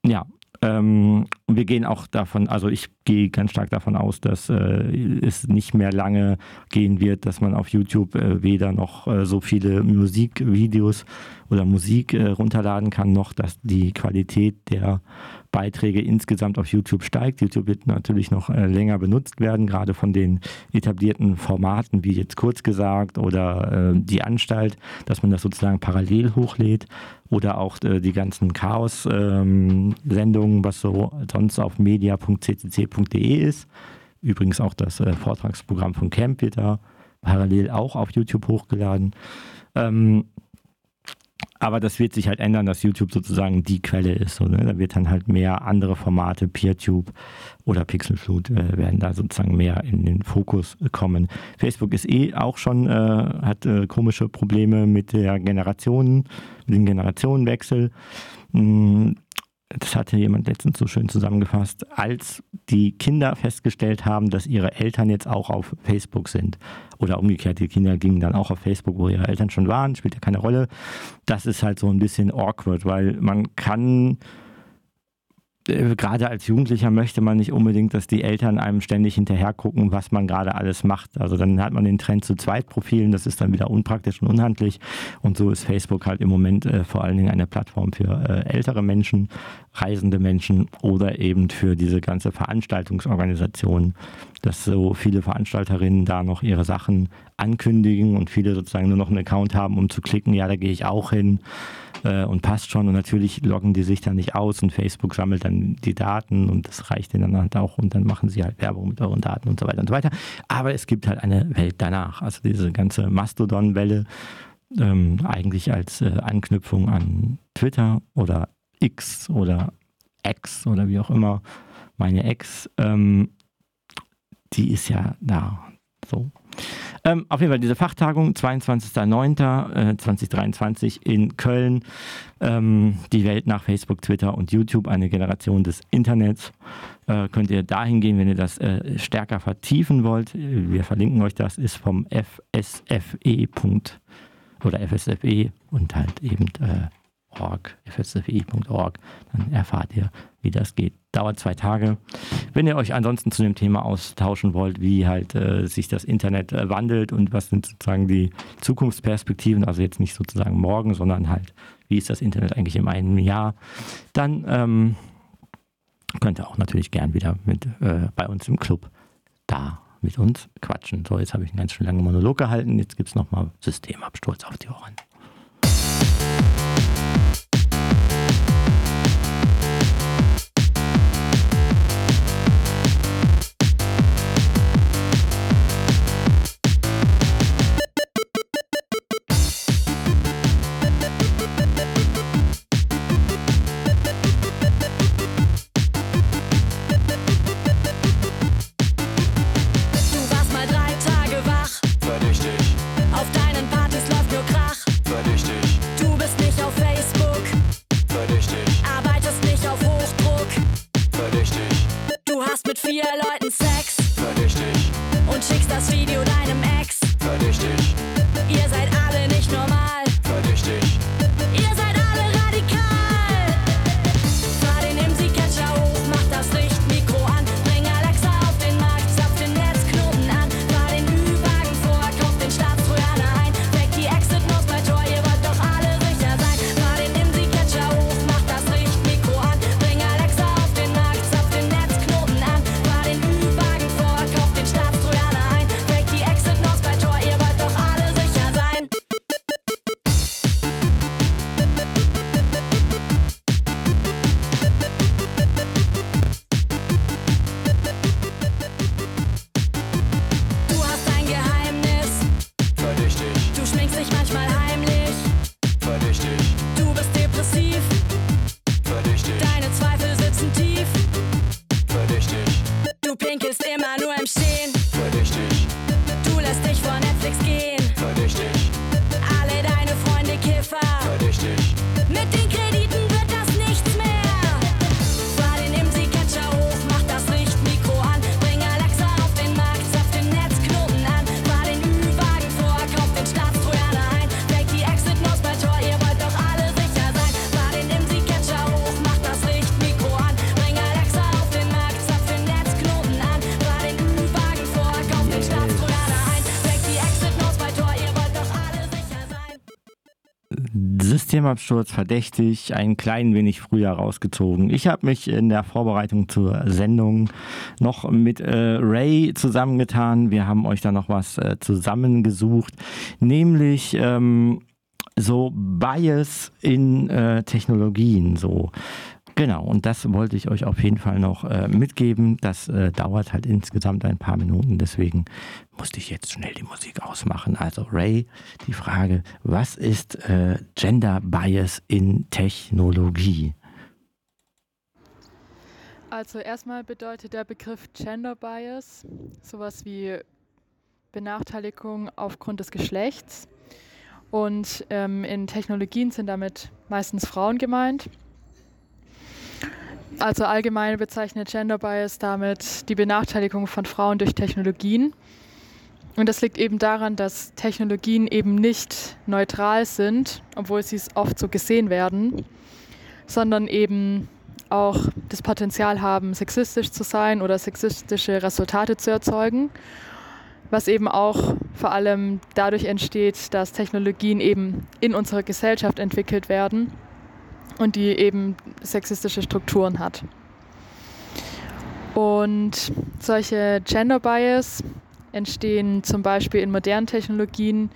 ja, ähm, wir gehen auch davon, also ich gehe ganz stark davon aus, dass äh, es nicht mehr lange gehen wird, dass man auf YouTube äh, weder noch äh, so viele Musikvideos oder Musik äh, runterladen kann, noch dass die Qualität der Beiträge insgesamt auf YouTube steigt. YouTube wird natürlich noch äh, länger benutzt werden, gerade von den etablierten Formaten, wie jetzt kurz gesagt oder äh, die Anstalt, dass man das sozusagen parallel hochlädt oder auch äh, die ganzen Chaos-Sendungen, ähm, was so sonst auf media.ccc.de ist. Übrigens auch das äh, Vortragsprogramm von Camp wird da parallel auch auf YouTube hochgeladen. Ähm, aber das wird sich halt ändern, dass YouTube sozusagen die Quelle ist. So, ne? Da wird dann halt mehr andere Formate, PeerTube oder Pixelflut, äh, werden da sozusagen mehr in den Fokus kommen. Facebook ist eh auch schon, äh, hat äh, komische Probleme mit der Generationen, mit dem Generationenwechsel. Hm, das hatte jemand letztens so schön zusammengefasst, als die Kinder festgestellt haben, dass ihre Eltern jetzt auch auf Facebook sind. Oder umgekehrt, die Kinder gingen dann auch auf Facebook, wo ihre Eltern schon waren, spielt ja keine Rolle. Das ist halt so ein bisschen awkward, weil man kann gerade als Jugendlicher möchte man nicht unbedingt, dass die Eltern einem ständig hinterher gucken, was man gerade alles macht. Also dann hat man den Trend zu Zweitprofilen, das ist dann wieder unpraktisch und unhandlich. Und so ist Facebook halt im Moment äh, vor allen Dingen eine Plattform für äh, ältere Menschen, reisende Menschen oder eben für diese ganze Veranstaltungsorganisation, dass so viele Veranstalterinnen da noch ihre Sachen ankündigen und viele sozusagen nur noch einen Account haben, um zu klicken, ja, da gehe ich auch hin äh, und passt schon. Und natürlich loggen die sich dann nicht aus und Facebook sammelt dann die Daten und das reicht ihnen dann halt auch und dann machen sie halt Werbung mit euren Daten und so weiter und so weiter. Aber es gibt halt eine Welt danach. Also diese ganze Mastodon-Welle ähm, eigentlich als äh, Anknüpfung an Twitter oder X oder X oder wie auch immer, meine Ex, ähm, die ist ja da so. Ähm, auf jeden Fall diese Fachtagung, 22.09.2023 in Köln. Ähm, die Welt nach Facebook, Twitter und YouTube, eine Generation des Internets. Äh, könnt ihr dahin gehen, wenn ihr das äh, stärker vertiefen wollt. Wir verlinken euch das, ist vom FSFE. oder FSFE und halt eben äh, org, fsfi.org. Dann erfahrt ihr, wie das geht. Dauert zwei Tage. Wenn ihr euch ansonsten zu dem Thema austauschen wollt, wie halt äh, sich das Internet äh, wandelt und was sind sozusagen die Zukunftsperspektiven, also jetzt nicht sozusagen morgen, sondern halt, wie ist das Internet eigentlich in einem Jahr, dann ähm, könnt ihr auch natürlich gern wieder mit äh, bei uns im Club da mit uns quatschen. So, jetzt habe ich einen ganz schön langen Monolog gehalten. Jetzt gibt es nochmal Systemabsturz auf die Ohren. Systemabsturz verdächtig, ein klein wenig früher rausgezogen. Ich habe mich in der Vorbereitung zur Sendung noch mit äh, Ray zusammengetan. Wir haben euch da noch was äh, zusammengesucht, nämlich ähm, so Bias in äh, Technologien, so. Genau, und das wollte ich euch auf jeden Fall noch äh, mitgeben. Das äh, dauert halt insgesamt ein paar Minuten, deswegen musste ich jetzt schnell die Musik ausmachen. Also Ray, die Frage, was ist äh, Gender Bias in Technologie? Also erstmal bedeutet der Begriff Gender Bias sowas wie Benachteiligung aufgrund des Geschlechts. Und ähm, in Technologien sind damit meistens Frauen gemeint. Also allgemein bezeichnet Gender Bias damit die Benachteiligung von Frauen durch Technologien. Und das liegt eben daran, dass Technologien eben nicht neutral sind, obwohl sie es oft so gesehen werden, sondern eben auch das Potenzial haben, sexistisch zu sein oder sexistische Resultate zu erzeugen, was eben auch vor allem dadurch entsteht, dass Technologien eben in unserer Gesellschaft entwickelt werden und die eben sexistische Strukturen hat. Und solche Gender Bias entstehen zum Beispiel in modernen Technologien,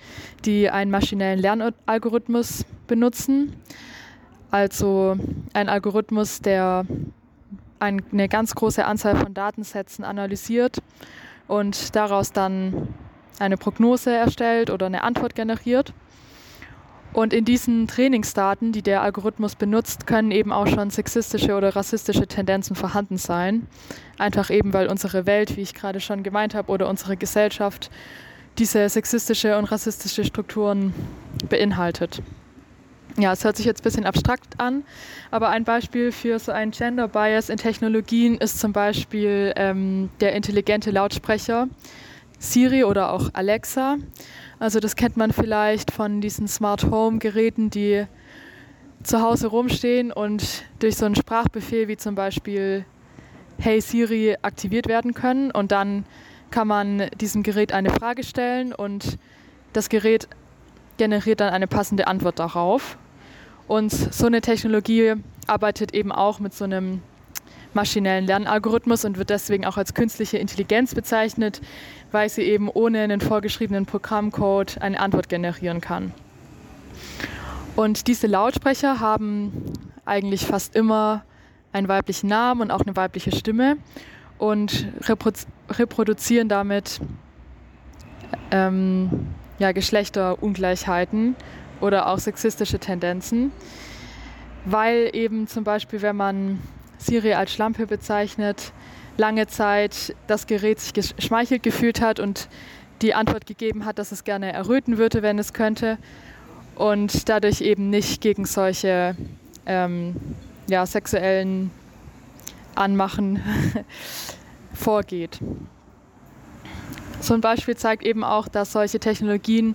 die einen maschinellen Lernalgorithmus benutzen. Also ein Algorithmus, der eine ganz große Anzahl von Datensätzen analysiert und daraus dann eine Prognose erstellt oder eine Antwort generiert. Und in diesen Trainingsdaten, die der Algorithmus benutzt, können eben auch schon sexistische oder rassistische Tendenzen vorhanden sein. Einfach eben, weil unsere Welt, wie ich gerade schon gemeint habe, oder unsere Gesellschaft diese sexistische und rassistische Strukturen beinhaltet. Ja, es hört sich jetzt ein bisschen abstrakt an, aber ein Beispiel für so einen Gender Bias in Technologien ist zum Beispiel ähm, der intelligente Lautsprecher Siri oder auch Alexa. Also das kennt man vielleicht von diesen Smart Home Geräten, die zu Hause rumstehen und durch so einen Sprachbefehl wie zum Beispiel Hey Siri aktiviert werden können und dann kann man diesem Gerät eine Frage stellen und das Gerät generiert dann eine passende Antwort darauf. Und so eine Technologie arbeitet eben auch mit so einem maschinellen Lernalgorithmus und wird deswegen auch als künstliche Intelligenz bezeichnet, weil sie eben ohne einen vorgeschriebenen Programmcode eine Antwort generieren kann. Und diese Lautsprecher haben eigentlich fast immer einen weiblichen Namen und auch eine weibliche Stimme und reprodu reproduzieren damit ähm, ja, Geschlechterungleichheiten oder auch sexistische Tendenzen, weil eben zum Beispiel, wenn man Siri als Schlampe bezeichnet, lange Zeit das Gerät sich geschmeichelt gefühlt hat und die Antwort gegeben hat, dass es gerne erröten würde, wenn es könnte und dadurch eben nicht gegen solche ähm, ja, sexuellen Anmachen vorgeht. So ein Beispiel zeigt eben auch, dass solche Technologien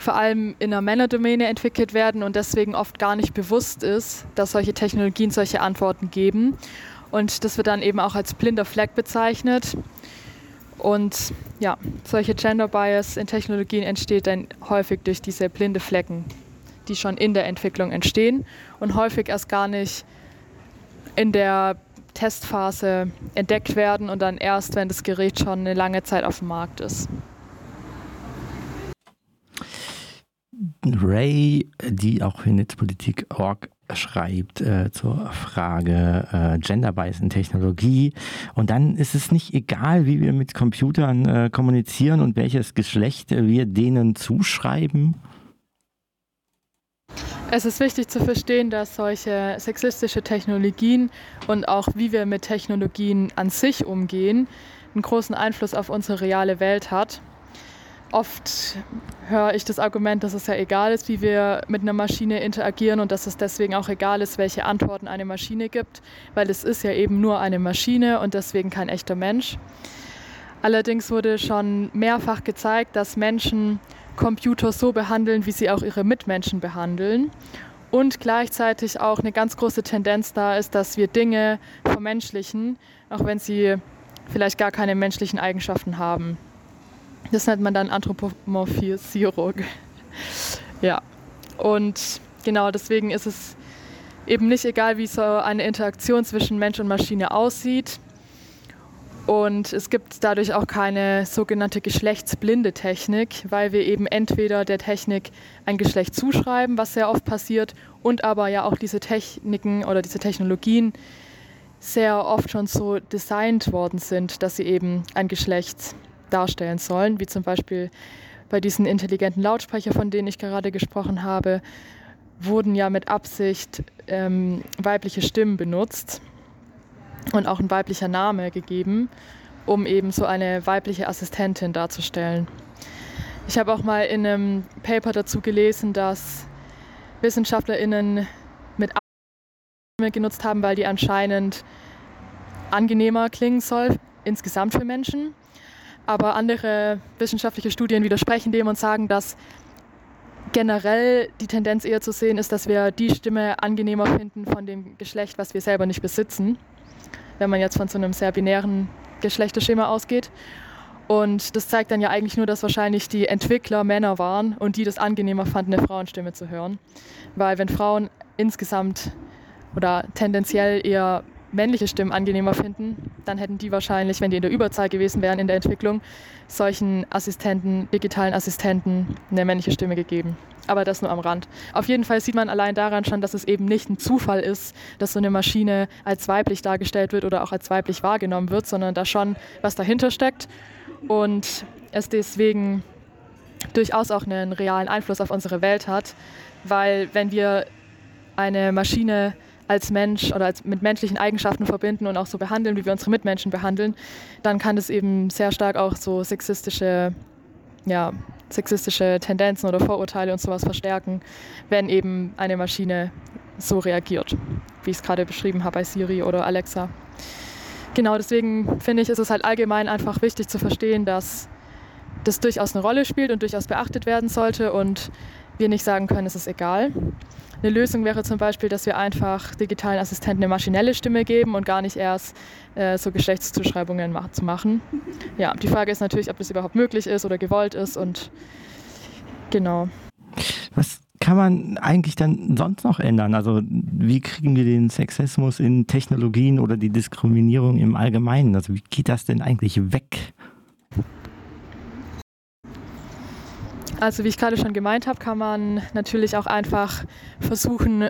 vor allem in der Männerdomäne entwickelt werden und deswegen oft gar nicht bewusst ist, dass solche Technologien solche Antworten geben. Und das wird dann eben auch als blinder Fleck bezeichnet. Und ja, solche Gender Bias in Technologien entsteht dann häufig durch diese blinde Flecken, die schon in der Entwicklung entstehen und häufig erst gar nicht in der Testphase entdeckt werden und dann erst, wenn das Gerät schon eine lange Zeit auf dem Markt ist. Ray, die auch für Netzpolitik.org schreibt äh, zur Frage äh, Gender Bias in Technologie. Und dann ist es nicht egal, wie wir mit Computern äh, kommunizieren und welches Geschlecht wir denen zuschreiben. Es ist wichtig zu verstehen, dass solche sexistische Technologien und auch wie wir mit Technologien an sich umgehen, einen großen Einfluss auf unsere reale Welt hat. Oft höre ich das Argument, dass es ja egal ist, wie wir mit einer Maschine interagieren und dass es deswegen auch egal ist, welche Antworten eine Maschine gibt, weil es ist ja eben nur eine Maschine und deswegen kein echter Mensch. Allerdings wurde schon mehrfach gezeigt, dass Menschen Computer so behandeln, wie sie auch ihre Mitmenschen behandeln. Und gleichzeitig auch eine ganz große Tendenz da ist, dass wir Dinge vermenschlichen, auch wenn sie vielleicht gar keine menschlichen Eigenschaften haben. Das nennt man dann Anthropomorphisierung. ja, und genau deswegen ist es eben nicht egal, wie so eine Interaktion zwischen Mensch und Maschine aussieht. Und es gibt dadurch auch keine sogenannte geschlechtsblinde Technik, weil wir eben entweder der Technik ein Geschlecht zuschreiben, was sehr oft passiert, und aber ja auch diese Techniken oder diese Technologien sehr oft schon so designt worden sind, dass sie eben ein Geschlecht darstellen sollen, wie zum Beispiel bei diesen intelligenten Lautsprecher, von denen ich gerade gesprochen habe, wurden ja mit Absicht ähm, weibliche Stimmen benutzt und auch ein weiblicher Name gegeben, um eben so eine weibliche Assistentin darzustellen. Ich habe auch mal in einem Paper dazu gelesen, dass WissenschaftlerInnen mit Stimme genutzt haben, weil die anscheinend angenehmer klingen soll, insgesamt für Menschen. Aber andere wissenschaftliche Studien widersprechen dem und sagen, dass generell die Tendenz eher zu sehen ist, dass wir die Stimme angenehmer finden von dem Geschlecht, was wir selber nicht besitzen, wenn man jetzt von so einem sehr binären Geschlechterschema ausgeht. Und das zeigt dann ja eigentlich nur, dass wahrscheinlich die Entwickler Männer waren und die das angenehmer fanden, eine Frauenstimme zu hören. Weil wenn Frauen insgesamt oder tendenziell eher männliche Stimmen angenehmer finden, dann hätten die wahrscheinlich, wenn die in der Überzahl gewesen wären in der Entwicklung, solchen Assistenten, digitalen Assistenten eine männliche Stimme gegeben. Aber das nur am Rand. Auf jeden Fall sieht man allein daran schon, dass es eben nicht ein Zufall ist, dass so eine Maschine als weiblich dargestellt wird oder auch als weiblich wahrgenommen wird, sondern da schon was dahinter steckt und es deswegen durchaus auch einen realen Einfluss auf unsere Welt hat, weil wenn wir eine Maschine als Mensch oder als mit menschlichen Eigenschaften verbinden und auch so behandeln, wie wir unsere Mitmenschen behandeln, dann kann das eben sehr stark auch so sexistische ja, sexistische Tendenzen oder Vorurteile und sowas verstärken, wenn eben eine Maschine so reagiert, wie ich es gerade beschrieben habe bei Siri oder Alexa. Genau deswegen finde ich, ist es halt allgemein einfach wichtig zu verstehen, dass das durchaus eine Rolle spielt und durchaus beachtet werden sollte und wir nicht sagen können, es ist egal. Eine Lösung wäre zum Beispiel, dass wir einfach digitalen Assistenten eine maschinelle Stimme geben und gar nicht erst äh, so Geschlechtszuschreibungen mach zu machen. Ja, die Frage ist natürlich, ob das überhaupt möglich ist oder gewollt ist und genau. Was kann man eigentlich dann sonst noch ändern? Also wie kriegen wir den Sexismus in Technologien oder die Diskriminierung im Allgemeinen? Also wie geht das denn eigentlich weg? Also wie ich gerade schon gemeint habe, kann man natürlich auch einfach versuchen,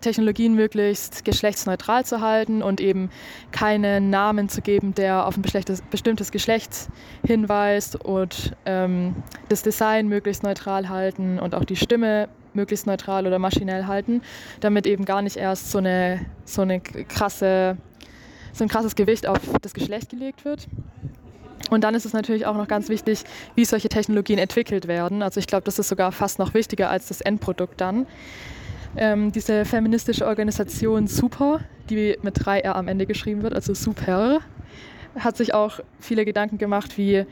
Technologien möglichst geschlechtsneutral zu halten und eben keinen Namen zu geben, der auf ein bestimmtes Geschlecht hinweist und ähm, das Design möglichst neutral halten und auch die Stimme möglichst neutral oder maschinell halten, damit eben gar nicht erst so eine, so eine krasse, so ein krasses Gewicht auf das Geschlecht gelegt wird. Und dann ist es natürlich auch noch ganz wichtig, wie solche Technologien entwickelt werden. Also ich glaube, das ist sogar fast noch wichtiger als das Endprodukt dann. Ähm, diese feministische Organisation Super, die mit 3R am Ende geschrieben wird, also Super, hat sich auch viele Gedanken gemacht, wie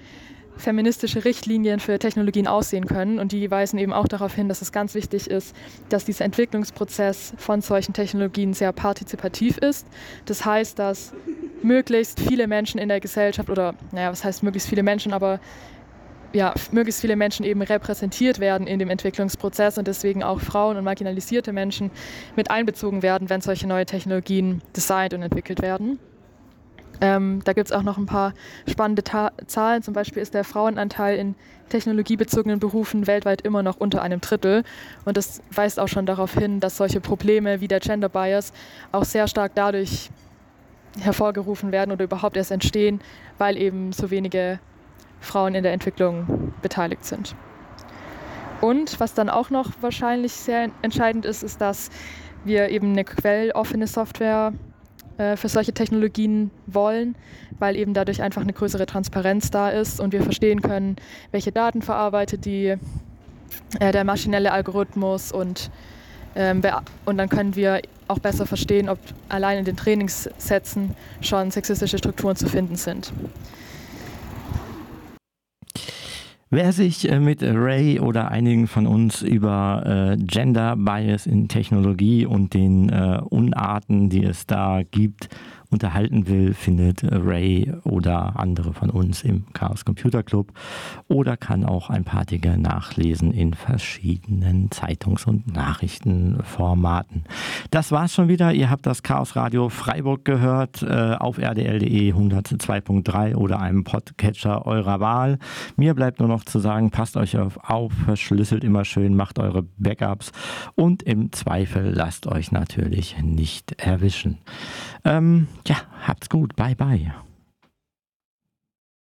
feministische Richtlinien für Technologien aussehen können. Und die weisen eben auch darauf hin, dass es ganz wichtig ist, dass dieser Entwicklungsprozess von solchen Technologien sehr partizipativ ist. Das heißt, dass möglichst viele Menschen in der Gesellschaft oder, naja, was heißt möglichst viele Menschen, aber ja, möglichst viele Menschen eben repräsentiert werden in dem Entwicklungsprozess und deswegen auch Frauen und marginalisierte Menschen mit einbezogen werden, wenn solche neue Technologien designt und entwickelt werden. Ähm, da gibt es auch noch ein paar spannende Ta Zahlen. Zum Beispiel ist der Frauenanteil in technologiebezogenen Berufen weltweit immer noch unter einem Drittel. Und das weist auch schon darauf hin, dass solche Probleme wie der Gender Bias auch sehr stark dadurch hervorgerufen werden oder überhaupt erst entstehen, weil eben so wenige Frauen in der Entwicklung beteiligt sind. Und was dann auch noch wahrscheinlich sehr entscheidend ist, ist, dass wir eben eine quelloffene Software äh, für solche Technologien wollen, weil eben dadurch einfach eine größere Transparenz da ist und wir verstehen können, welche Daten verarbeitet die, äh, der maschinelle Algorithmus und, ähm, und dann können wir auch besser verstehen, ob allein in den Trainingssätzen schon sexistische Strukturen zu finden sind. Wer sich äh, mit Ray oder einigen von uns über äh, Gender Bias in Technologie und den äh, Unarten, die es da gibt, unterhalten will, findet Ray oder andere von uns im Chaos Computer Club oder kann auch ein paar Dinge nachlesen in verschiedenen Zeitungs- und Nachrichtenformaten. Das war's schon wieder. Ihr habt das Chaos Radio Freiburg gehört äh, auf rdl.de 102.3 oder einem Podcatcher eurer Wahl. Mir bleibt nur noch zu sagen, passt euch auf, auf, verschlüsselt immer schön, macht eure Backups und im Zweifel lasst euch natürlich nicht erwischen. Ähm, ja, habt's gut. Bye, bye.